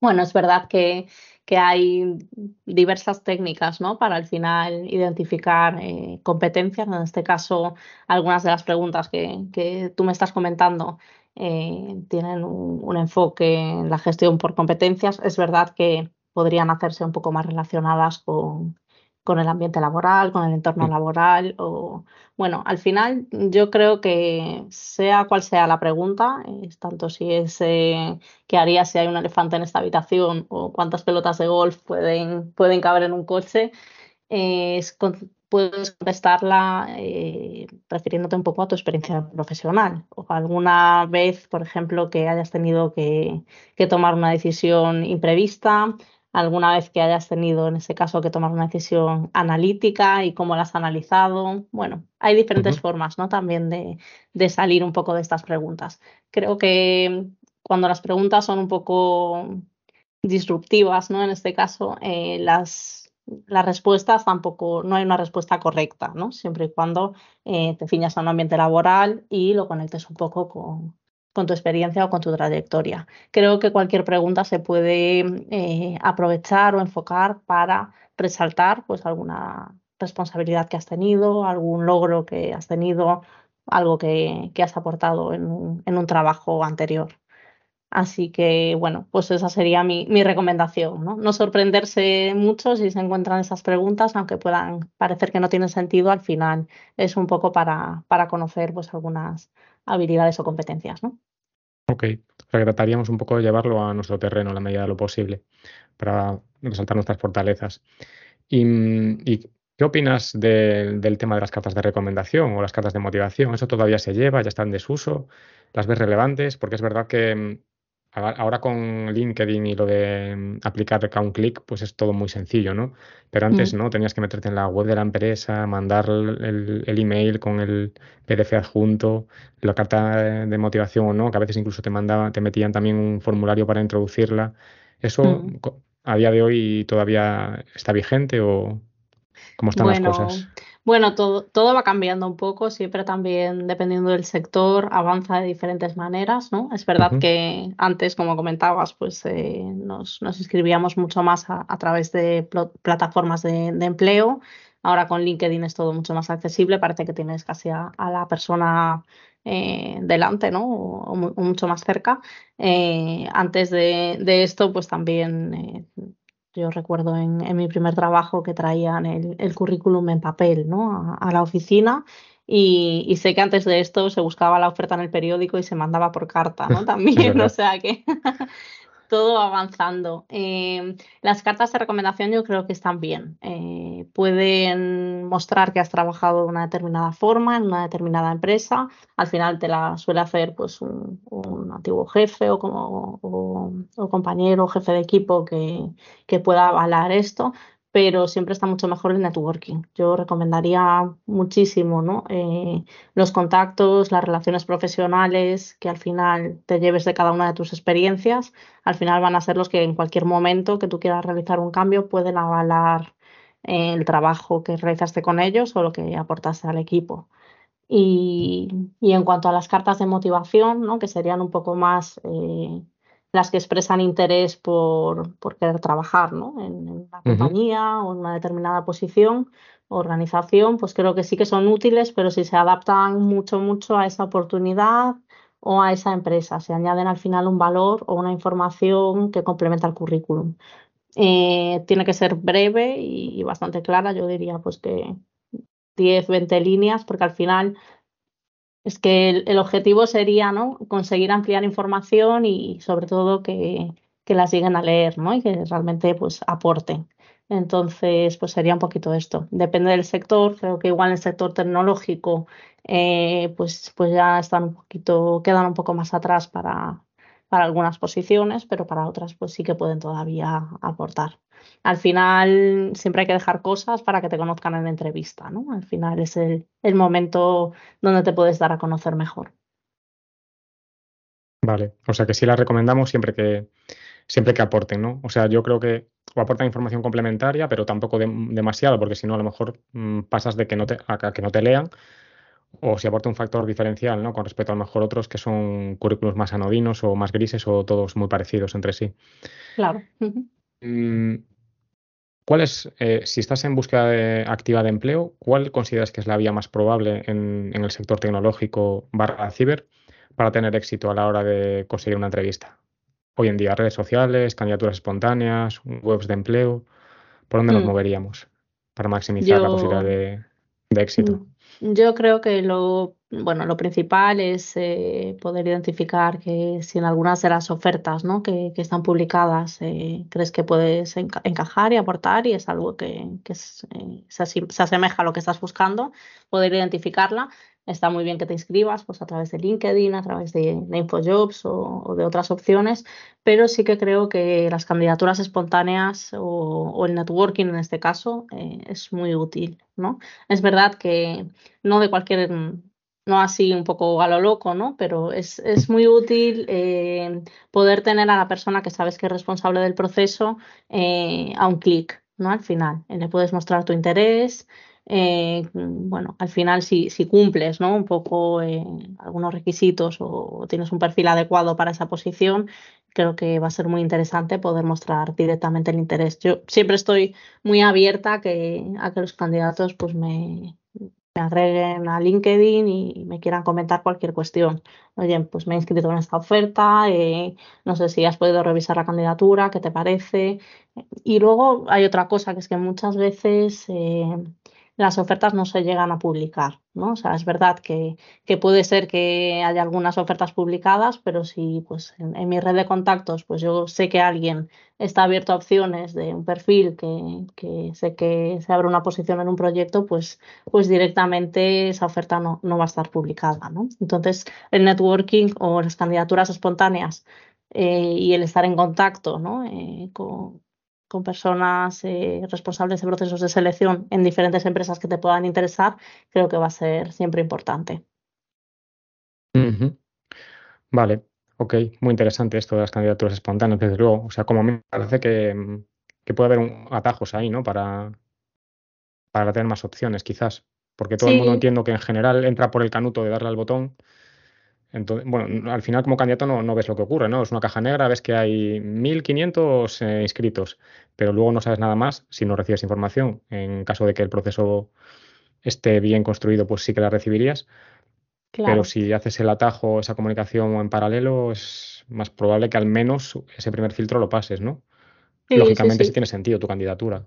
Bueno, es verdad que, que hay diversas técnicas ¿no? para al final identificar eh, competencias. En este caso, algunas de las preguntas que, que tú me estás comentando eh, tienen un, un, enfoque en la gestión por competencias. Es verdad que podrían hacerse un poco más relacionadas con, con el ambiente laboral, con el entorno laboral o bueno, al final yo creo que sea cual sea la pregunta, es tanto si es eh, qué haría si hay un elefante en esta habitación o cuántas pelotas de golf pueden, pueden caber en un coche, es, puedes contestarla eh, refiriéndote un poco a tu experiencia profesional. O alguna vez, por ejemplo, que hayas tenido que, que tomar una decisión imprevista alguna vez que hayas tenido, en ese caso, que tomar una decisión analítica y cómo la has analizado. Bueno, hay diferentes formas, ¿no? También de, de, salir un poco de estas preguntas. Creo que cuando las preguntas son un poco disruptivas, ¿no? En este caso, eh, las, las respuestas tampoco, no hay una respuesta correcta, ¿no? Siempre y cuando eh, te ciñas a un ambiente laboral y lo conectes un poco con, con tu experiencia o con tu trayectoria. Creo que cualquier pregunta se puede eh, aprovechar o enfocar para resaltar pues alguna responsabilidad que has tenido, algún logro que has tenido, algo que, has aportado en un, trabajo anterior. Así que, bueno, pues esa sería mi, mi recomendación, ¿no? No sorprenderse mucho si se encuentran esas preguntas, aunque puedan parecer que no tienen sentido, al final es un poco para, para conocer pues algunas habilidades o competencias, ¿no?
Ok, o sea que trataríamos un poco de llevarlo a nuestro terreno en la medida de lo posible para resaltar nuestras fortalezas. ¿Y, y qué opinas de- del tema de las cartas de recomendación o las cartas de motivación? ¿Eso todavía se lleva? ¿Ya está en desuso? ¿Las ves relevantes? Porque es verdad que mm, ahora con LinkedIn y lo de mm, aplicar acá un clic, pues es todo muy sencillo, ¿no? Pero antes
Mm.
no, tenías que meterte en la web de la empresa, mandar el, el email con el PDF adjunto, la carta de motivación o no, que a veces incluso te mandaban, te metían también un formulario para introducirla. ¿Eso
Mm.
a día de hoy todavía está vigente o cómo están las cosas?
Bueno, todo, todo va cambiando un poco, siempre también dependiendo del sector, avanza de diferentes maneras, ¿no? Es verdad que antes, como comentabas, pues eh, nos, nos inscribíamos mucho más a, a través de plataformas de, de empleo. Ahora con LinkedIn es todo mucho más accesible, parece que tienes casi a, a la persona eh, delante, ¿no? O, o mu- o mucho más cerca. Eh, antes de, de esto, pues también eh, yo recuerdo en, en mi primer trabajo que traían el, el currículum en papel, ¿no? a, a la oficina. Y, y sé que antes de esto se buscaba la oferta en el periódico y se mandaba por carta, ¿no? También, o sea que todo avanzando. Eh, las cartas de recomendación yo creo que están bien. Eh, pueden mostrar que has trabajado de una determinada forma en una determinada empresa. Al final te la suele hacer pues un, antiguo jefe o, como, o, o compañero o jefe de equipo que, que pueda avalar esto. Pero siempre está mucho mejor el networking. Yo recomendaría muchísimo, ¿no? Eh, los contactos, las relaciones profesionales, que al final te lleves de cada una de tus experiencias al final van a ser los que en cualquier momento que tú quieras realizar un cambio pueden avalar eh, el trabajo que realizaste con ellos o lo que aportaste al equipo. Y, en cuanto a las cartas de motivación, ¿no? que serían un poco más eh, las que expresan interés por, por querer trabajar ¿no? en, en una compañía o en una determinada posición o organización, pues creo que sí que son útiles, pero si se adaptan mucho, mucho a esa oportunidad o a esa empresa, se añaden al final un valor o una información que complementa el currículum. Eh, tiene que ser breve y, y bastante clara, yo diría pues que 10, 20 líneas, porque al final es que el, objetivo sería, ¿no? Conseguir ampliar información y sobre todo que, que las lleguen a leer, ¿no? Y que realmente pues aporten. Entonces, pues sería un poquito esto. Depende del sector, creo que igual el sector tecnológico, eh, pues, pues ya están un poquito, quedan un poco más atrás para, para algunas posiciones, pero para otras, pues sí que pueden todavía aportar. Al final siempre hay que dejar cosas para que te conozcan en entrevista, ¿no? Al final es el, el momento donde te puedes dar a conocer mejor.
Vale, o sea que sí las recomendamos siempre que, siempre que aporten, ¿no? O sea, yo creo que o aportan información complementaria, pero tampoco de- demasiado, porque si no, a lo mejor mm, pasas de que no te, que no te lean, o si aporta un factor diferencial, ¿no? Con respecto a lo mejor otros que son currículos más anodinos o más grises o todos muy parecidos entre sí.
Claro.
Mm, ¿Cuál es, eh, si estás en búsqueda de- activa de empleo, cuál consideras que es la vía más probable en, en el sector tecnológico barra ciber para tener éxito a la hora de conseguir una entrevista? Hoy en día, redes sociales, candidaturas espontáneas, webs de empleo, ¿por dónde nos
Mm.
moveríamos para maximizar la posibilidad de, de éxito?
Mm, Yo creo que lo, bueno, lo principal es eh, poder identificar que si en algunas de las ofertas, ¿no? que, que están publicadas eh, crees que puedes enca- encajar y aportar y es algo que, que eh, se, se asemeja a lo que estás buscando, poder identificarla. Está muy bien que te inscribas pues, a través de LinkedIn, a través de, InfoJobs o, de otras opciones, pero sí que creo que las candidaturas espontáneas o, o el networking en este caso es muy útil, ¿no? Es verdad que no de cualquier, no así un poco a lo loco, ¿no? Pero es, es muy útil eh, poder tener a la persona que sabes que es responsable del proceso eh, a un clic, ¿no? Al final, Eh, le puedes mostrar tu interés. bueno, al final si, si cumples, ¿no? Un poco algunos requisitos o tienes un perfil adecuado para esa posición, creo que va a ser muy interesante poder mostrar directamente el interés. Yo siempre estoy muy abierta a que, a que los candidatos pues me, me agreguen a LinkedIn y me quieran comentar cualquier cuestión. Oye, pues me he inscrito en esta oferta, eh, no sé si has podido revisar la candidatura, qué te parece. Y luego hay otra cosa, que es que muchas veces eh, las ofertas no se llegan a publicar, ¿no? O sea, es verdad que, que puede ser que haya algunas ofertas publicadas, pero si pues en, mi red de contactos pues yo sé que alguien está abierto a opciones de un perfil que, que sé que se abre una posición en un proyecto, pues, pues directamente esa oferta no, no va a estar publicada, ¿no? Entonces, el networking o las candidaturas espontáneas eh, y el estar en contacto ¿no? eh, con, con personas eh, responsables de procesos de selección en diferentes empresas que te puedan interesar, creo que va a ser siempre importante.
Uh -huh. Vale, ok, muy interesante esto de las candidaturas espontáneas, desde luego. O sea, como me parece que, que puede haber un, atajos ahí, ¿no? Para, para tener más opciones, quizás. Porque todo sí. el mundo entiendo que en general entra por el canuto de darle al botón entonces, bueno, al final como candidato no, no, ves lo que ocurre, ¿no? Es una caja negra, ves que hay 1.500 eh, inscritos, pero luego no sabes nada más si no recibes información. En caso de que el proceso esté bien construido, pues sí que la recibirías. Claro. Pero si haces el atajo, esa comunicación en paralelo, es más probable que al menos ese primer filtro lo pases, ¿no? Sí, Lógicamente sí, sí tiene sentido tu candidatura.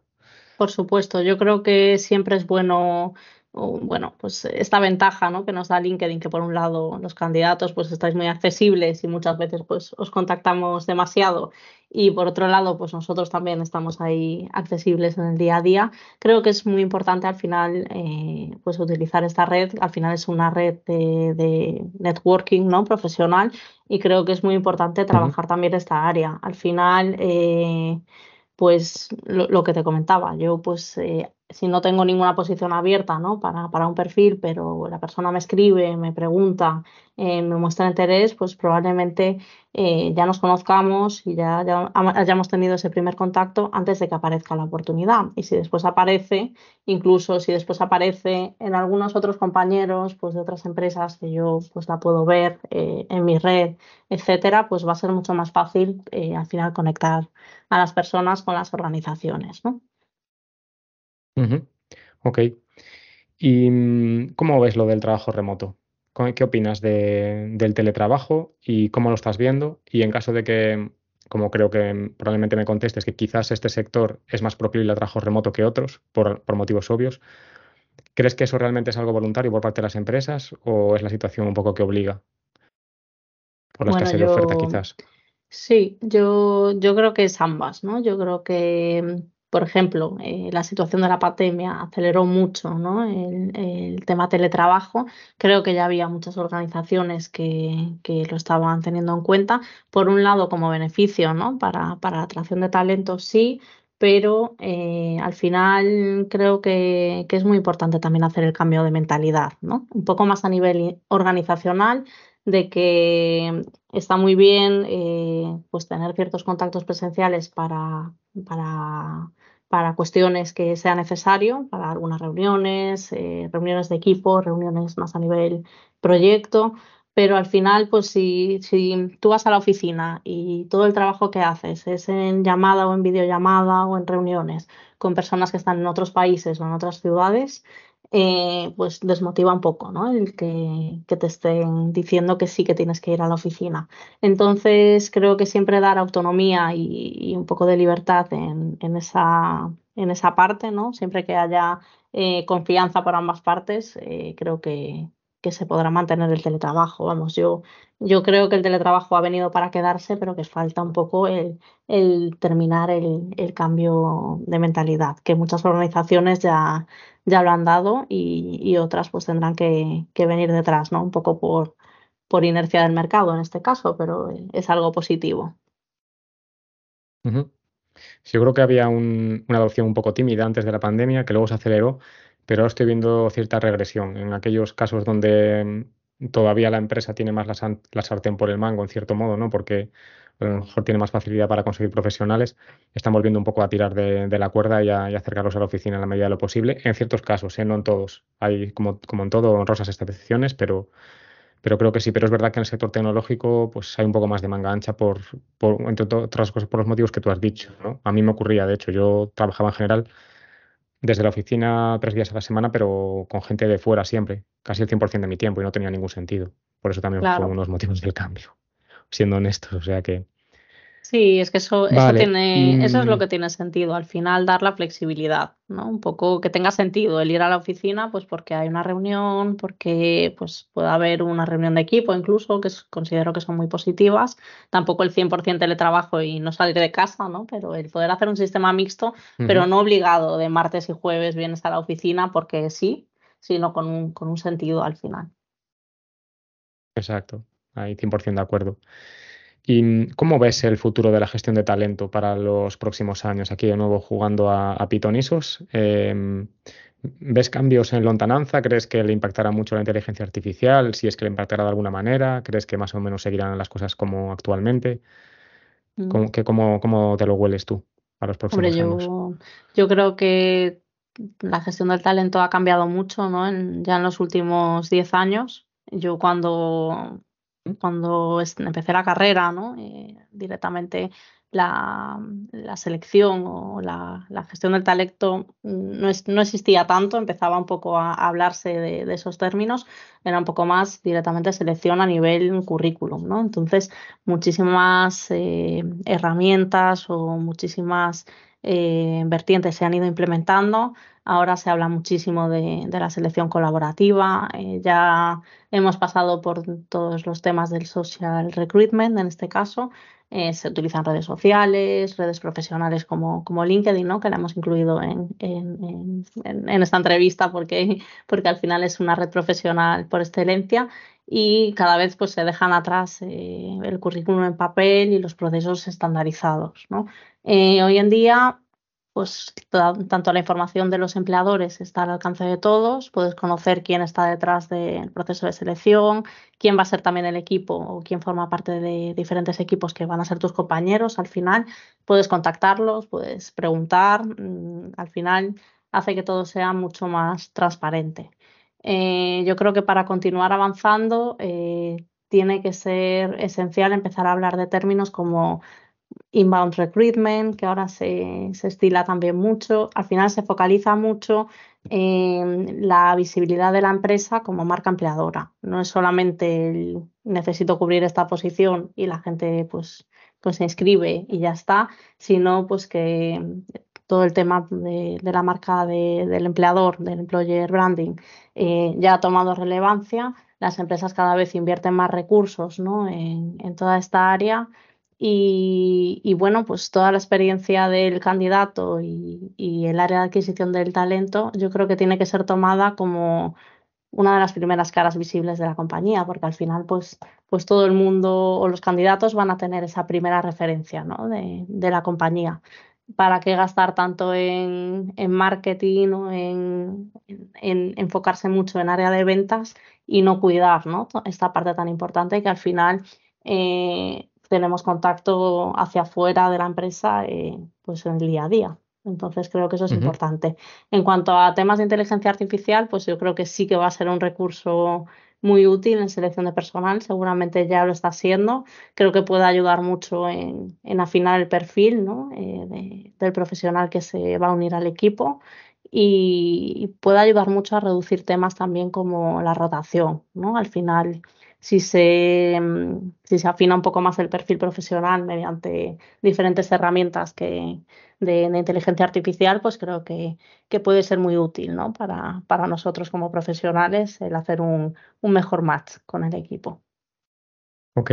Por supuesto, yo creo que siempre es bueno bueno, pues esta ventaja ¿no? que nos da LinkedIn, que por un lado los candidatos pues estáis muy accesibles y muchas veces pues os contactamos demasiado y por otro lado pues nosotros también estamos ahí accesibles en el día a día. Creo que es muy importante al final eh, pues utilizar esta red, al final es una red de, de, networking ¿no? profesional y creo que es muy importante trabajar uh -huh. también esta área. Al final... Eh, pues lo, lo, que te comentaba, yo pues eh, si no tengo ninguna posición abierta ¿no? para, para, un perfil, pero la persona me escribe, me pregunta, eh, me muestra interés, pues probablemente eh, ya nos conozcamos y ya, ya, hayamos tenido ese primer contacto antes de que aparezca la oportunidad. Y si después aparece, incluso si después aparece en algunos otros compañeros pues, de otras empresas que yo pues, la puedo ver eh, en mi red, etcétera, pues va a ser mucho más fácil al final conectar a las personas con las organizaciones. ¿no?
Uh -huh. Ok. ¿Y mm, cómo ves lo del trabajo remoto? ¿Qué opinas de, del teletrabajo y cómo lo estás viendo? Y en caso de que, como creo que probablemente me contestes, que quizás este sector es más proclive al trabajo remoto que otros, por, por motivos obvios, ¿crees que eso realmente es algo voluntario por parte de las empresas o es la situación un poco que obliga? Por la
bueno,
escasez
yo...
de oferta, quizás.
Sí, yo, yo creo que es ambas, ¿no? Yo creo que por ejemplo, eh, la situación de la pandemia aceleró mucho el, tema teletrabajo. Creo que ya había muchas organizaciones que, que, lo estaban teniendo en cuenta. Por un lado, como beneficio ¿no? para, para la atracción de talentos, sí, pero eh, al final creo que, que, es muy importante también hacer el cambio de mentalidad, ¿no? un poco más a nivel organizacional de que está muy bien eh, pues tener ciertos contactos presenciales para, para, para cuestiones que sea necesario, para algunas reuniones, eh, reuniones de equipo, reuniones más a nivel proyecto, pero al final, pues si, si tú vas a la oficina y todo el trabajo que haces es en llamada o en videollamada o en reuniones con personas que están en otros países o en otras ciudades, eh, pues desmotiva un poco, ¿no? El que, que, te estén diciendo que sí que tienes que ir a la oficina. Entonces, creo que siempre dar autonomía y, un poco de libertad en, en, esa, en esa parte, ¿no? Siempre que haya eh, confianza por ambas partes, eh, creo que, que se podrá mantener el teletrabajo. Vamos, yo, yo creo que el teletrabajo ha venido para quedarse, pero que falta un poco el, terminar el, el, cambio de mentalidad, que muchas organizaciones ya, ya lo han dado y, otras pues tendrán que, que, venir detrás, ¿no? Un poco por, por inercia del mercado en este caso, pero es algo positivo.
Uh yo creo que había un, una adopción un poco tímida antes de la pandemia, que luego se aceleró pero estoy viendo cierta regresión en aquellos casos donde mm, todavía la empresa tiene más la, la, sartén por el mango, en cierto modo, ¿no? Porque a lo mejor tiene más facilidad para conseguir profesionales, están volviendo un poco a tirar de, la cuerda y a, y a, acercarlos a la oficina en la medida de lo posible. En ciertos casos, ¿eh? no en todos. Hay, como, como en todo, honrosas excepciones, pero, pero creo que sí. Pero es verdad que en el sector tecnológico pues hay un poco más de manga ancha, por, por entre otras cosas, por los motivos que tú has dicho. ¿no? A mí me ocurría, de hecho, yo trabajaba en general desde la oficina tres días a la semana, pero con gente de fuera siempre, casi el 100% de mi tiempo y no tenía ningún sentido. Por eso también
Claro.
fue uno de los motivos del cambio, siendo honestos. O sea que,
Sí, es que eso, eso
vale.
tiene, eso es lo que tiene sentido. Al final dar la flexibilidad, ¿no? Un poco que tenga sentido el ir a la oficina, pues porque hay una reunión, porque pues puede haber una reunión de equipo incluso, que considero que son muy positivas. Tampoco el 100% teletrabajo y no salir de casa, ¿no? Pero el poder hacer un sistema mixto, pero no obligado de martes y jueves vienes a la oficina porque sí, sino con un, con un sentido al final.
exacto, ahí 100% de acuerdo. ¿Y cómo ves el futuro de la gestión de talento para los próximos años? Aquí de nuevo jugando a, a pitonisos. Em, ¿ves cambios en lontananza? ¿Crees que le impactará mucho la inteligencia artificial? Si es que le impactará de alguna manera. ¿Crees que más o menos seguirán las cosas como actualmente?
Mm.
¿Cómo, que, cómo, cómo te lo hueles tú para los
Hombre,
próximos años?
yo, yo creo que la gestión del talento ha cambiado mucho, ¿no? En- ya en los últimos 10 años. Yo cuando, cuando empecé la carrera, ¿no? Eh, directamente la, selección o la, gestión del talento no, es- no existía tanto, empezaba un poco a, hablarse de, de esos términos, era un poco más directamente selección a nivel currículum, ¿no? Entonces, muchísimas eh, herramientas o muchísimas eh, vertientes se han ido implementando. Ahora se habla muchísimo de, la selección colaborativa. eh, ya hemos pasado por todos los temas del social recruitment, en este caso. Eh, se utilizan redes sociales, redes profesionales como, como LinkedIn, ¿no? que la hemos incluido en, en- esta entrevista porque, porque al final es una red profesional por excelencia y cada vez pues, se dejan atrás eh, el currículum en papel y los procesos estandarizados. ¿no? Hoy en día, pues tanto la información de los empleadores está al alcance de todos, puedes conocer quién está detrás del proceso de selección, quién va a ser también el equipo o quién forma parte de diferentes equipos que van a ser tus compañeros al final, puedes contactarlos, puedes preguntar, mm, al final hace que todo sea mucho más transparente. Eh, yo creo que para continuar avanzando eh, tiene que ser esencial empezar a hablar de términos como inbound recruitment, que ahora se, se estila también mucho. Al final se focaliza mucho en la visibilidad de la empresa como marca empleadora. No es solamente el necesito cubrir esta posición y la gente pues, pues se inscribe y ya está, sino pues que todo el tema de, la marca de- del empleador, del employer branding, eh, ya ha tomado relevancia. Las empresas cada vez invierten más recursos ¿no? en toda esta área y, y, bueno, pues toda la experiencia del candidato y, y, el área de adquisición del talento, yo creo que tiene que ser tomada como una de las primeras caras visibles de la compañía, porque al final, pues, pues todo el mundo o los candidatos van a tener esa primera referencia ¿no? de, de, la compañía. ¿Para qué gastar tanto en, en marketing o en, en, en, enfocarse mucho en área de ventas y no cuidar ¿no? esta parte tan importante que al final eh, tenemos contacto hacia afuera de la empresa eh, pues en el día a día. Entonces creo que eso es uh -huh. importante. En cuanto a temas de inteligencia artificial, pues yo creo que sí que va a ser un recurso muy útil en selección de personal, seguramente ya lo está siendo. Creo que puede ayudar mucho en, en afinar el perfil ¿no? eh, de, del profesional que se va a unir al equipo y, y puede ayudar mucho a reducir temas también como la rotación. ¿no? Al final, si se, si se afina un poco más el perfil profesional mediante diferentes herramientas de, de, inteligencia artificial, pues creo que, que puede ser muy útil ¿no? para, para, nosotros como profesionales el hacer un, un, mejor match con el equipo.
Ok.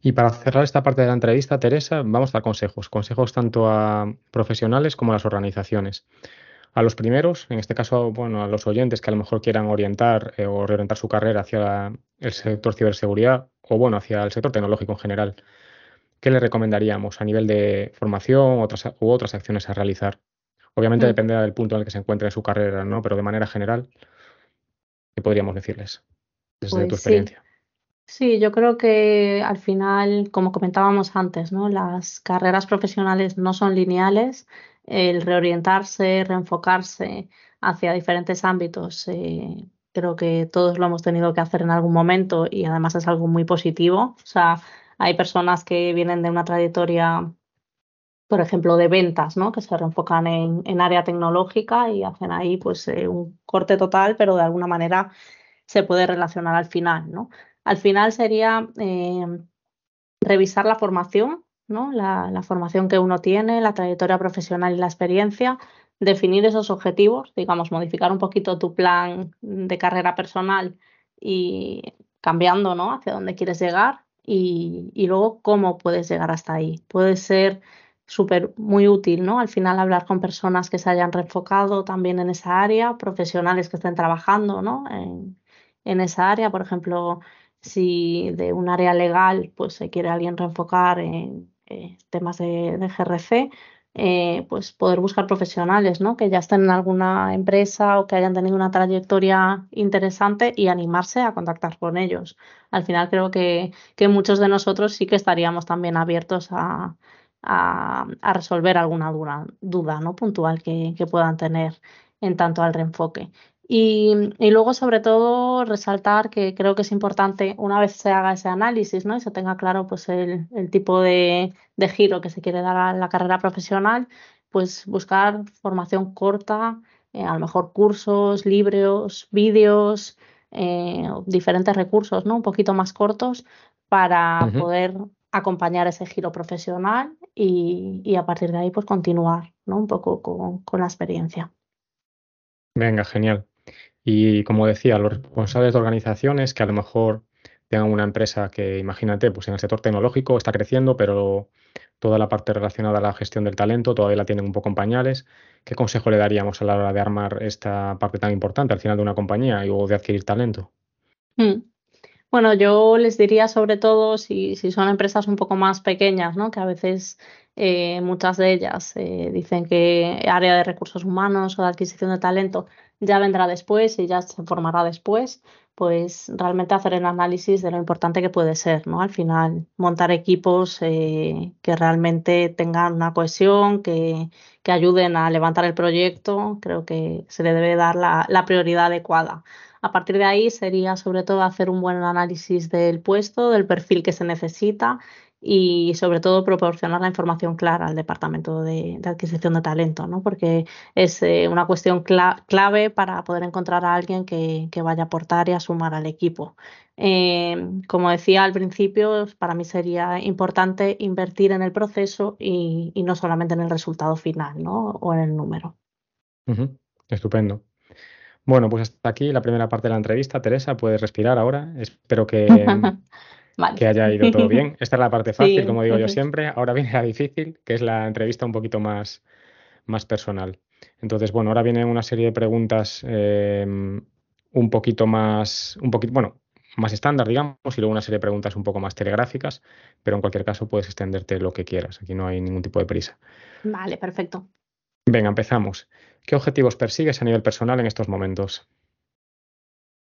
Y para cerrar esta parte de la entrevista, Teresa, vamos a consejos. Consejos tanto a profesionales como a las organizaciones. A los primeros, en este caso, bueno, a los oyentes que a lo mejor quieran orientar eh, o reorientar su carrera hacia el sector ciberseguridad o, bueno, hacia el sector tecnológico en general. ¿Qué le recomendaríamos a nivel de formación otras, u otras acciones a realizar? Obviamente mm. dependerá del punto en el que se encuentre en su carrera, ¿no? Pero de manera general, ¿qué podríamos decirles desde
pues
tu experiencia?
Sí. Sí, yo creo que al final, como comentábamos antes, ¿no? las carreras profesionales no son lineales. El reorientarse, reenfocarse hacia diferentes ámbitos, eh, creo que todos lo hemos tenido que hacer en algún momento y además es algo muy positivo. O sea, hay personas que vienen de una trayectoria por ejemplo, de ventas, ¿no? Que se reenfocan en, en área tecnológica y hacen ahí pues eh, un corte total, pero de alguna manera se puede relacionar al final, ¿no? Al final sería eh, revisar la formación, ¿no? La, la, formación que uno tiene, la trayectoria profesional y la experiencia, definir esos objetivos, digamos, modificar un poquito tu plan de carrera personal y cambiando, ¿no? Hacia dónde quieres llegar y, y luego cómo puedes llegar hasta ahí. Puede ser súper muy útil, ¿no? Al final hablar con personas que se hayan reenfocado también en esa área, profesionales que estén trabajando, ¿no? En, en esa área, por ejemplo, si de un área legal pues se quiere alguien reenfocar en eh, temas de, GRC, eh, pues poder buscar profesionales ¿no? que ya estén en alguna empresa o que hayan tenido una trayectoria interesante y animarse a contactar con ellos. Al final creo que, muchos de nosotros sí que estaríamos también abiertos a, resolver alguna duda, duda ¿no? puntual que puedan tener en tanto al reenfoque. Y, y, luego, sobre todo, resaltar que creo que es importante, una vez se haga ese análisis ¿no? y se tenga claro pues, el, el tipo de, de, giro que se quiere dar a la carrera profesional, pues buscar formación corta, eh, a lo mejor cursos, libros, vídeos, eh, diferentes recursos ¿no? un poquito más cortos para uh -huh. poder acompañar ese giro profesional y, y, a partir de ahí pues continuar ¿no? un poco con, con la experiencia.
Venga, genial. Y como decía, los responsables de organizaciones que a lo mejor tengan una empresa que, imagínate, pues en el sector tecnológico está creciendo, pero toda la parte relacionada a la gestión del talento todavía la tienen un poco en pañales. ¿Qué consejo le daríamos a la hora de armar esta parte tan importante al final de una compañía o de adquirir talento?
Mm. Bueno, yo les diría sobre todo si, si, son empresas un poco más pequeñas, ¿no? que a veces eh, muchas de ellas eh, dicen que área de recursos humanos o de adquisición de talento ya vendrá después y ya se formará después, pues realmente hacer el análisis de lo importante que puede ser, ¿no? Al final, montar equipos eh, que realmente tengan una cohesión, que, que, ayuden a levantar el proyecto, creo que se le debe dar la, la prioridad adecuada. A partir de ahí sería sobre todo hacer un buen análisis del puesto, del perfil que se necesita y sobre todo proporcionar la información clara al departamento de, de adquisición de talento, ¿no? porque es eh, una cuestión cla clave para poder encontrar a alguien que, que, vaya a aportar y a sumar al equipo. Eh, como decía al principio, para mí sería importante invertir en el proceso y, y no solamente en el resultado final ¿no? o en el número.
Uh -huh. Estupendo. Bueno, pues hasta aquí la primera parte de la entrevista. Teresa, puedes respirar ahora. Espero que, vale. que haya ido todo bien. Esta es la parte fácil, sí, como digo yo siempre. Ahora viene la difícil, que es la entrevista un poquito más, más personal. Entonces, bueno, ahora viene una serie de preguntas eh, un poquito más, un poquito, bueno, más estándar, digamos, y luego una serie de preguntas un poco más telegráficas, pero en cualquier caso puedes extenderte lo que quieras. Aquí no hay ningún tipo de prisa.
Vale, perfecto.
Venga, empezamos. ¿Qué objetivos persigues a nivel personal en estos momentos?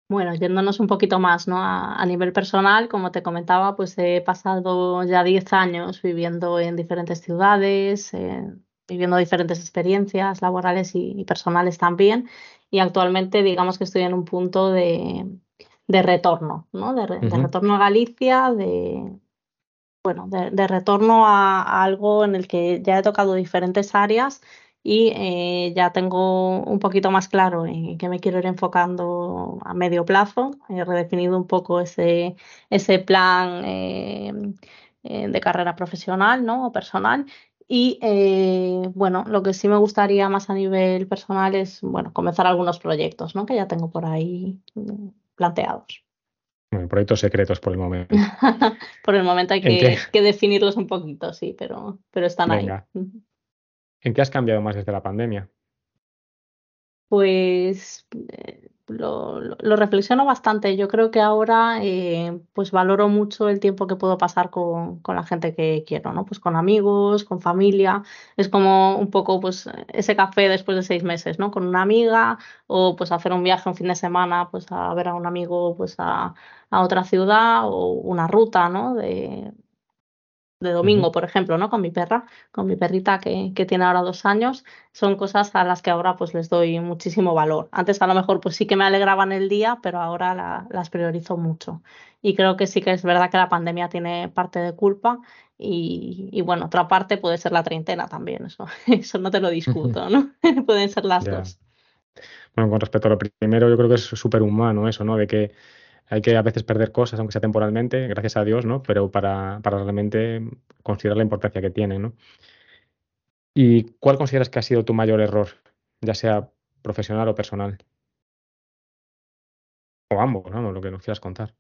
Bueno, yéndonos un poquito más ¿no? a, a, nivel personal, como te comentaba, pues he pasado ya 10 años viviendo en diferentes ciudades, eh, viviendo diferentes experiencias laborales y, y, personales también. Y actualmente digamos que estoy en un punto de, de retorno, ¿no? de, re, uh -huh. de, retorno a Galicia, de, bueno, de, de retorno a, a algo en el que ya he tocado diferentes áreas y eh, ya tengo un poquito más claro en qué me quiero ir enfocando a medio plazo. He redefinido un poco ese, ese plan eh, eh, de carrera profesional ¿no? o personal. Y eh, bueno, lo que sí me gustaría más a nivel personal es bueno, comenzar algunos proyectos ¿no? que ya tengo por ahí mm, planteados.
Bueno, proyectos secretos por el momento.
por el momento hay que, que, definirlos un poquito, sí, pero, pero están Venga. ahí.
¿En qué has cambiado más desde la pandemia?
Pues eh, lo, reflexiono bastante. Yo creo que ahora eh, pues valoro mucho el tiempo que puedo pasar con, con, la gente que quiero, ¿no? Pues con amigos, con familia. Es como un poco pues ese café después de seis meses, ¿no? Con una amiga o pues hacer un viaje un fin de semana pues a ver a un amigo pues a, a otra ciudad o una ruta, ¿no? De, de domingo, por ejemplo, ¿no? Con mi perra, con mi perrita que, que, tiene ahora dos años, son cosas a las que ahora pues les doy muchísimo valor. Antes a lo mejor pues sí que me alegraban el día, pero ahora la, las priorizo mucho. Y creo que sí que es verdad que la pandemia tiene parte de culpa Y, y, bueno, otra parte puede ser la treintena también, eso, eso no te lo discuto, ¿no? Pueden ser las dos.
Bueno, con respecto a lo primero, yo creo que es súper humano eso, ¿no? De que hay que a veces perder cosas, aunque sea temporalmente, gracias a Dios, ¿no? Pero para, realmente considerar la importancia que tienen, ¿no? ¿Y cuál consideras que ha sido tu mayor error, ya sea profesional o personal? O ambos, ¿no? Lo que nos quieras contar.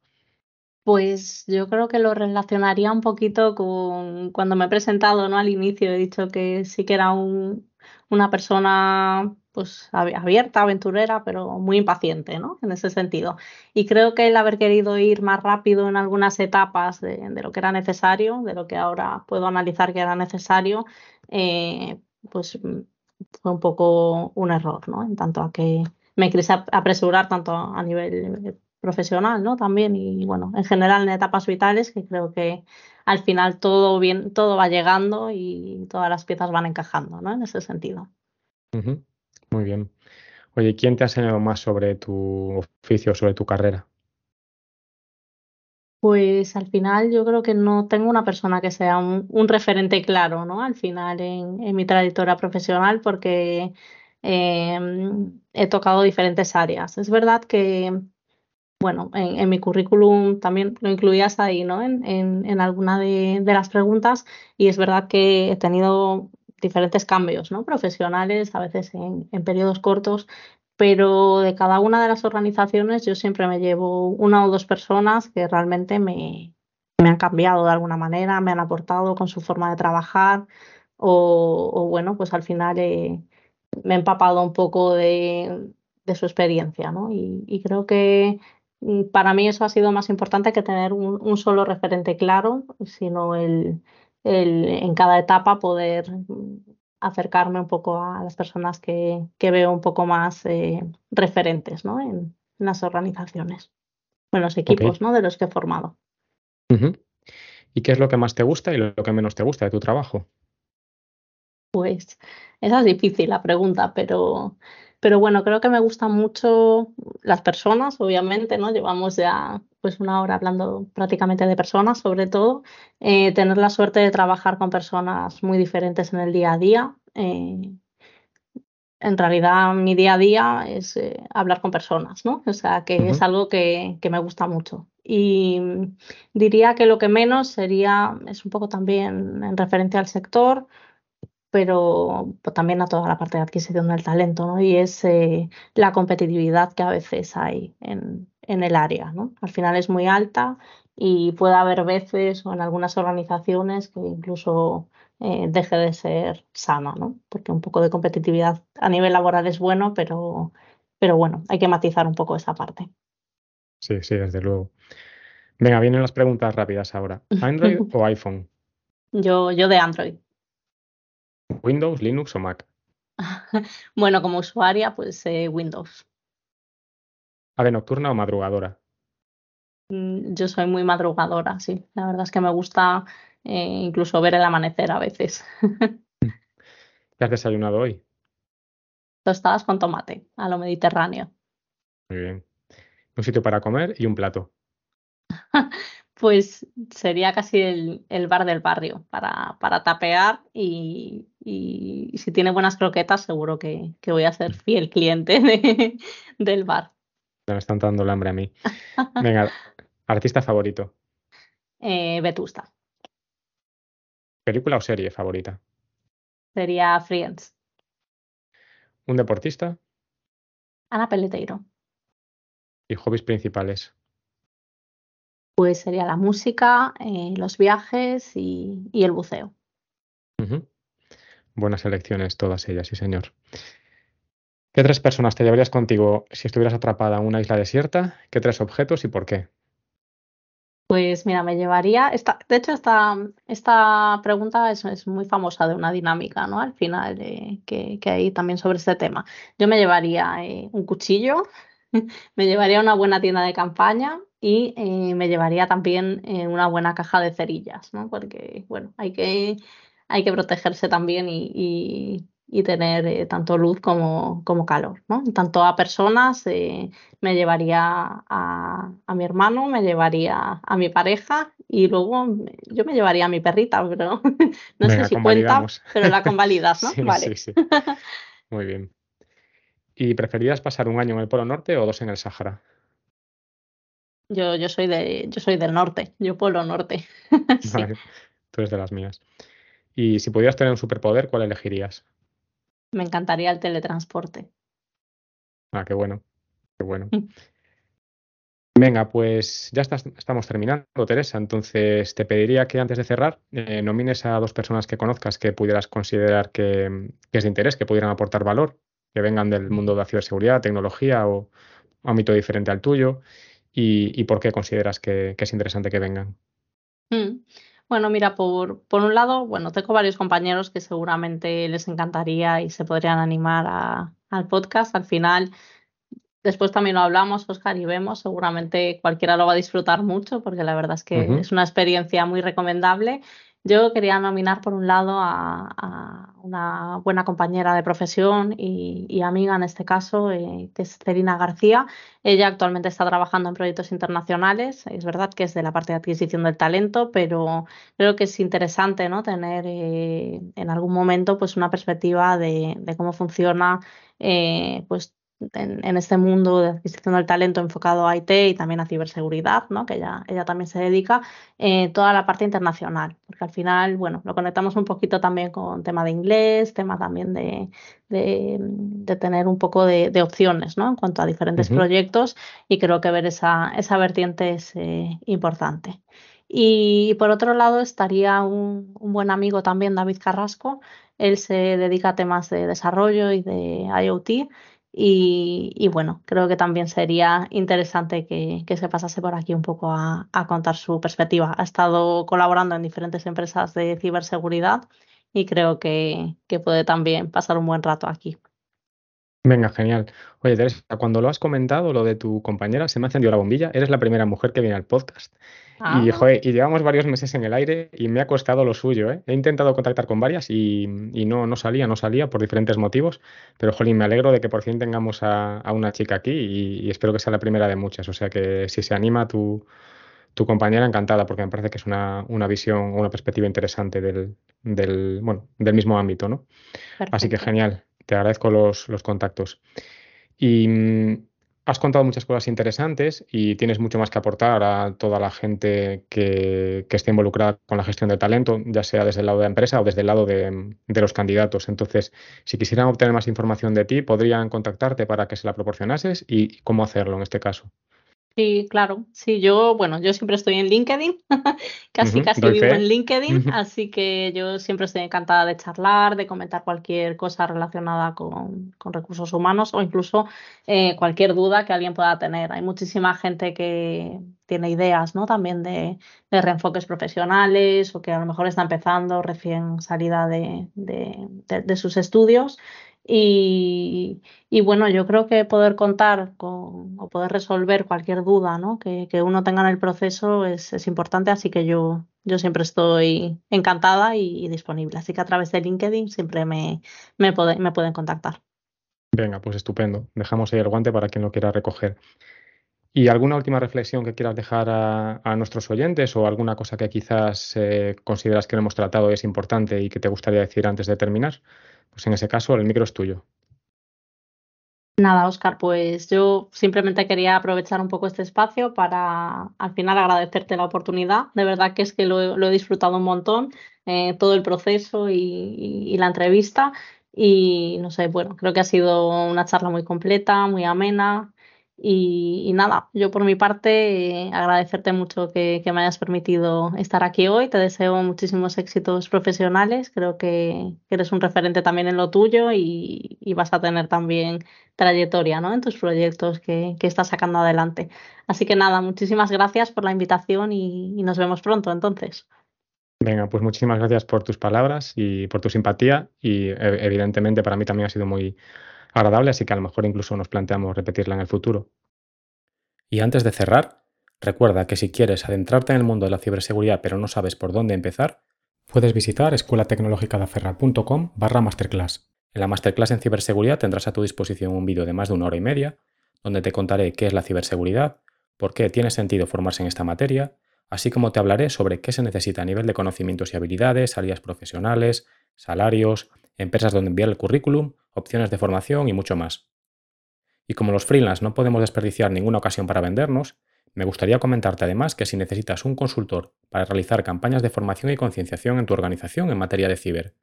Pues yo creo que lo relacionaría un poquito con cuando me he presentado, ¿no? Al inicio he dicho que sí que era un, una persona pues ab- abierta, aventurera, pero muy impaciente, ¿no? En ese sentido. Y creo que el haber querido ir más rápido en algunas etapas de, lo que era necesario, de lo que ahora puedo analizar que era necesario, eh, pues mm, fue un poco un error, ¿no? En tanto a que me quise ap- apresurar tanto a nivel eh, profesional, ¿no? También y bueno, en general en etapas vitales que creo que al final todo bien, todo va llegando y todas las piezas van encajando, ¿no? En ese sentido.
Ujú, Muy bien. Oye, ¿quién te ha enseñado más sobre tu oficio, sobre tu carrera?
Pues al final yo creo que no tengo una persona que sea un, referente claro, ¿no? Al final en, mi trayectoria profesional porque eh, he tocado diferentes áreas. Es verdad que, bueno, en, mi currículum también lo incluías ahí, ¿no? En, en, alguna de las preguntas y es verdad que he tenido diferentes cambios, ¿no? Profesionales, a veces en, periodos cortos pero de cada una de las organizaciones yo siempre me llevo una o dos personas que realmente me, me han cambiado de alguna manera, me han aportado con su forma de trabajar o, bueno, pues al final eh, me he empapado un poco de, de su experiencia, ¿no? Y, creo que mm, para mí eso ha sido más importante que tener un solo referente claro, sino el, el en cada etapa poder acercarme un poco a las personas que, que veo un poco más eh, referentes ¿no? en, en las organizaciones, en los equipos ¿no? de los que he formado.
¿Y qué es lo que más te gusta y lo que menos te gusta de tu trabajo?
Pues esa es difícil la pregunta, pero, pero bueno, creo que me gustan mucho las personas, obviamente, ¿no? Llevamos ya pues una hora hablando prácticamente de personas, sobre todo. Eh, tener la suerte de trabajar con personas muy diferentes en el día a día. eh, en realidad mi día a día es eh, hablar con personas, ¿no? O sea, que es algo que, que me gusta mucho. Y diría que lo que menos sería, es un poco también en referencia al sector, pero pues, también a toda la parte de adquisición del talento, ¿no? Y es eh, la competitividad que a veces hay en, en el área, ¿no? Al final es muy alta y puede haber veces o en algunas organizaciones que incluso eh, deje de ser sana, ¿no? Porque un poco de competitividad a nivel laboral es bueno, pero, pero bueno, hay que matizar un poco esa parte.
Sí, sí, desde luego. Venga, vienen las preguntas rápidas ahora. ¿Android o iPhone?
Yo, yo de Android.
¿Windows, Linux o Mac?
Bueno, como usuaria, pues eh, Windows.
¿Ave nocturna o madrugadora?
Mm, Yo soy muy madrugadora, sí. La verdad es que me gusta eh, incluso ver el amanecer a veces.
¿Qué has desayunado hoy?
Tostadas con tomate, a lo mediterráneo.
Muy bien. Un sitio para comer y un plato.
Pues sería casi el, el bar del barrio para, para tapear y, y si tiene buenas croquetas seguro que, que voy a ser fiel cliente de- del bar.
Me están dando el hambre a mí. Venga, artista favorito.
Eh, Vetusta.
¿Película o serie favorita?
Sería Friends.
¿Un deportista?
Ana Peleteiro.
¿Y hobbies principales?
Pues sería la música, eh, los viajes y, y el buceo.
Buenas elecciones todas ellas, sí señor. ¿Qué tres personas te llevarías contigo si estuvieras atrapada en una isla desierta? ¿Qué tres objetos y por qué?
Pues mira, me llevaría, esta, de hecho esta, esta pregunta es, es muy famosa de una dinámica, ¿no? Al final eh, que, que hay también sobre este tema. Yo me llevaría eh, un cuchillo, me llevaría una buena tienda de campaña y eh, me llevaría también eh, una buena caja de cerillas, ¿no? Porque, bueno, hay que, hay que protegerse también y, y- y tener eh, tanto luz como, como calor, ¿no? Tanto a personas, me llevaría a, a mi hermano, me llevaría a mi pareja y luego yo me llevaría a mi perrita, pero no
Venga,
sé si cuenta, pero la convalidas, ¿no?
Sí,
Vale.
sí, sí. Muy bien. ¿Y preferirías pasar un año en el Polo Norte o dos en el Sáhara?
Yo, yo soy de, yo soy del norte, yo polo norte. Sí.
Vale, tú eres de las mías. Y si pudieras tener un superpoder, ¿cuál elegirías?
Me encantaría el teletransporte.
Ah, qué bueno, qué bueno.
Mm.
Venga, pues ya estás- estamos terminando, Teresa. Entonces te pediría que antes de cerrar eh, nomines a dos personas que conozcas que pudieras considerar que, que es de interés, que pudieran aportar valor, que vengan del mundo de la ciberseguridad, tecnología o ámbito diferente al tuyo, y, y por qué consideras que, que es interesante que vengan.
Mm. Bueno, mira, por, por un lado, bueno, tengo varios compañeros que seguramente les encantaría y se podrían animar a- al podcast. Al final, después también lo hablamos, Oscar, y vemos, seguramente cualquiera lo va a disfrutar mucho porque la verdad es que es una experiencia muy recomendable. Yo quería nominar por un lado a, una buena compañera de profesión y, y amiga en este caso, eh, que es Celina García. Ella actualmente está trabajando en proyectos internacionales. Es verdad que es de la parte de adquisición del talento, pero creo que es interesante, ¿no? Tener eh, en algún momento pues una perspectiva de, de cómo funciona eh, pues en, en este mundo de adquisición del talento enfocado a IT y también a ciberseguridad, ¿no? Que ella, ella también se dedica, eh, toda la parte internacional, porque al final, bueno, lo conectamos un poquito también con tema de inglés, tema también de, de, de tener un poco de, de opciones, ¿no? En cuanto a diferentes proyectos y creo que ver esa, esa vertiente es eh, importante. Y por otro lado estaría un, un buen amigo también, David Carrasco. Él se dedica a temas de desarrollo y de IoT. Y, y bueno, creo que también sería interesante que, que se pasase por aquí un poco a, a contar su perspectiva. Ha estado colaborando en diferentes empresas de ciberseguridad y creo que, que puede también pasar un buen rato aquí.
Venga, genial. Oye, Teresa, cuando lo has comentado, lo de tu compañera, se me ha encendido la bombilla. Eres la primera mujer que viene al podcast.
Ah,
Y, joder, y llevamos varios meses en el aire y me ha costado lo suyo, ¿eh? He intentado contactar con varias y, y no, no salía, no salía por diferentes motivos. Pero, jolín, me alegro de que por fin tengamos a, a una chica aquí y, y espero que sea la primera de muchas. O sea que si se anima tu, tu compañera, encantada, porque me parece que es una, una visión o una perspectiva interesante del, del, bueno, del mismo ámbito, ¿no? Así que genial, te agradezco los, los contactos. Y mm, has contado muchas cosas interesantes y tienes mucho más que aportar a toda la gente que, que esté involucrada con la gestión de talento, ya sea desde el lado de la empresa o desde el lado de, de los candidatos. Entonces, si quisieran obtener más información de ti, podrían contactarte para que se la proporcionases y cómo hacerlo en este caso.
Sí, claro. Sí, yo, bueno, yo siempre estoy en LinkedIn, casi casi vivo
fe.
en LinkedIn, así que yo siempre estoy encantada de charlar, de comentar cualquier cosa relacionada con, con recursos humanos o incluso eh, cualquier duda que alguien pueda tener. Hay muchísima gente que tiene ideas, ¿no? También de, de reenfoques profesionales o que a lo mejor está empezando recién salida de- de- de sus estudios. Y, y bueno, yo creo que poder contar con o poder resolver cualquier duda, ¿no? que, que uno tenga en el proceso es, es importante, así que yo, yo siempre estoy encantada y, disponible. Así que a través de LinkedIn siempre me, me, me pueden contactar.
Venga, pues estupendo. Dejamos ahí el guante para quien lo quiera recoger. ¿Y alguna última reflexión que quieras dejar a, nuestros oyentes o alguna cosa que quizás eh, consideras que no hemos tratado y es importante y que te gustaría decir antes de terminar? Pues en ese caso, el micro es tuyo.
Nada, Oscar, pues yo simplemente quería aprovechar un poco este espacio para al final agradecerte la oportunidad. De verdad que es que lo, he- disfrutado un montón, eh, todo el proceso y- y la entrevista. Y no sé, bueno, creo que ha sido una charla muy completa, muy amena. Y, nada, yo por mi parte agradecerte mucho que, me hayas permitido estar aquí hoy. Te deseo muchísimos éxitos profesionales. Creo que, eres un referente también en lo tuyo y, vas a tener también trayectoria, ¿no? En tus proyectos que, que estás sacando adelante. Así que nada, muchísimas gracias por la invitación y, y nos vemos pronto entonces.
Venga, pues muchísimas gracias por tus palabras y por tu simpatía y e- evidentemente para mí también ha sido muy agradable, así que a lo mejor incluso nos planteamos repetirla en el futuro. Y antes de cerrar, recuerda que si quieres adentrarte en el mundo de la ciberseguridad pero no sabes por dónde empezar, puedes visitar escuelatecnologicadaferra.com barra masterclass. En la masterclass en ciberseguridad tendrás a tu disposición un vídeo de más de una hora y media, donde te contaré qué es la ciberseguridad, por qué tiene sentido formarse en esta materia, así como te hablaré sobre qué se necesita a nivel de conocimientos y habilidades, salidas profesionales, salarios, empresas donde enviar el currículum, opciones de formación y mucho más. Y como los freelance no podemos desperdiciar ninguna ocasión para vendernos, me gustaría comentarte además que si necesitas un consultor para realizar campañas de formación y concienciación en tu organización en materia de ciber,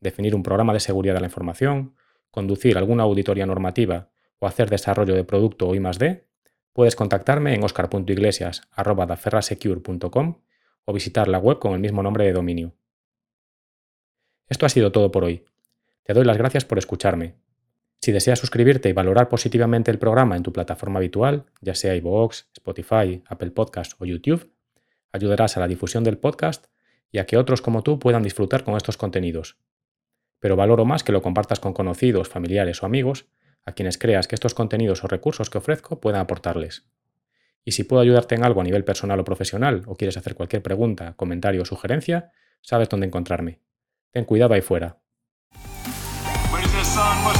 definir un programa de seguridad de la información, conducir alguna auditoría normativa o hacer desarrollo de producto o I+D, puedes contactarme en oscar.iglesias.daferrasecure.com o visitar la web con el mismo nombre de dominio. Esto ha sido todo por hoy. Te doy las gracias por escucharme. Si deseas suscribirte y valorar positivamente el programa en tu plataforma habitual, ya sea iVoox, Spotify, Apple Podcast o YouTube, ayudarás a la difusión del podcast y a que otros como tú puedan disfrutar con estos contenidos. Pero valoro más que lo compartas con conocidos, familiares o amigos a quienes creas que estos contenidos o recursos que ofrezco puedan aportarles. Y si puedo ayudarte en algo a nivel personal o profesional o quieres hacer cualquier pregunta, comentario o sugerencia, sabes dónde encontrarme. Ten cuidado ahí fuera.
Where's that son? What's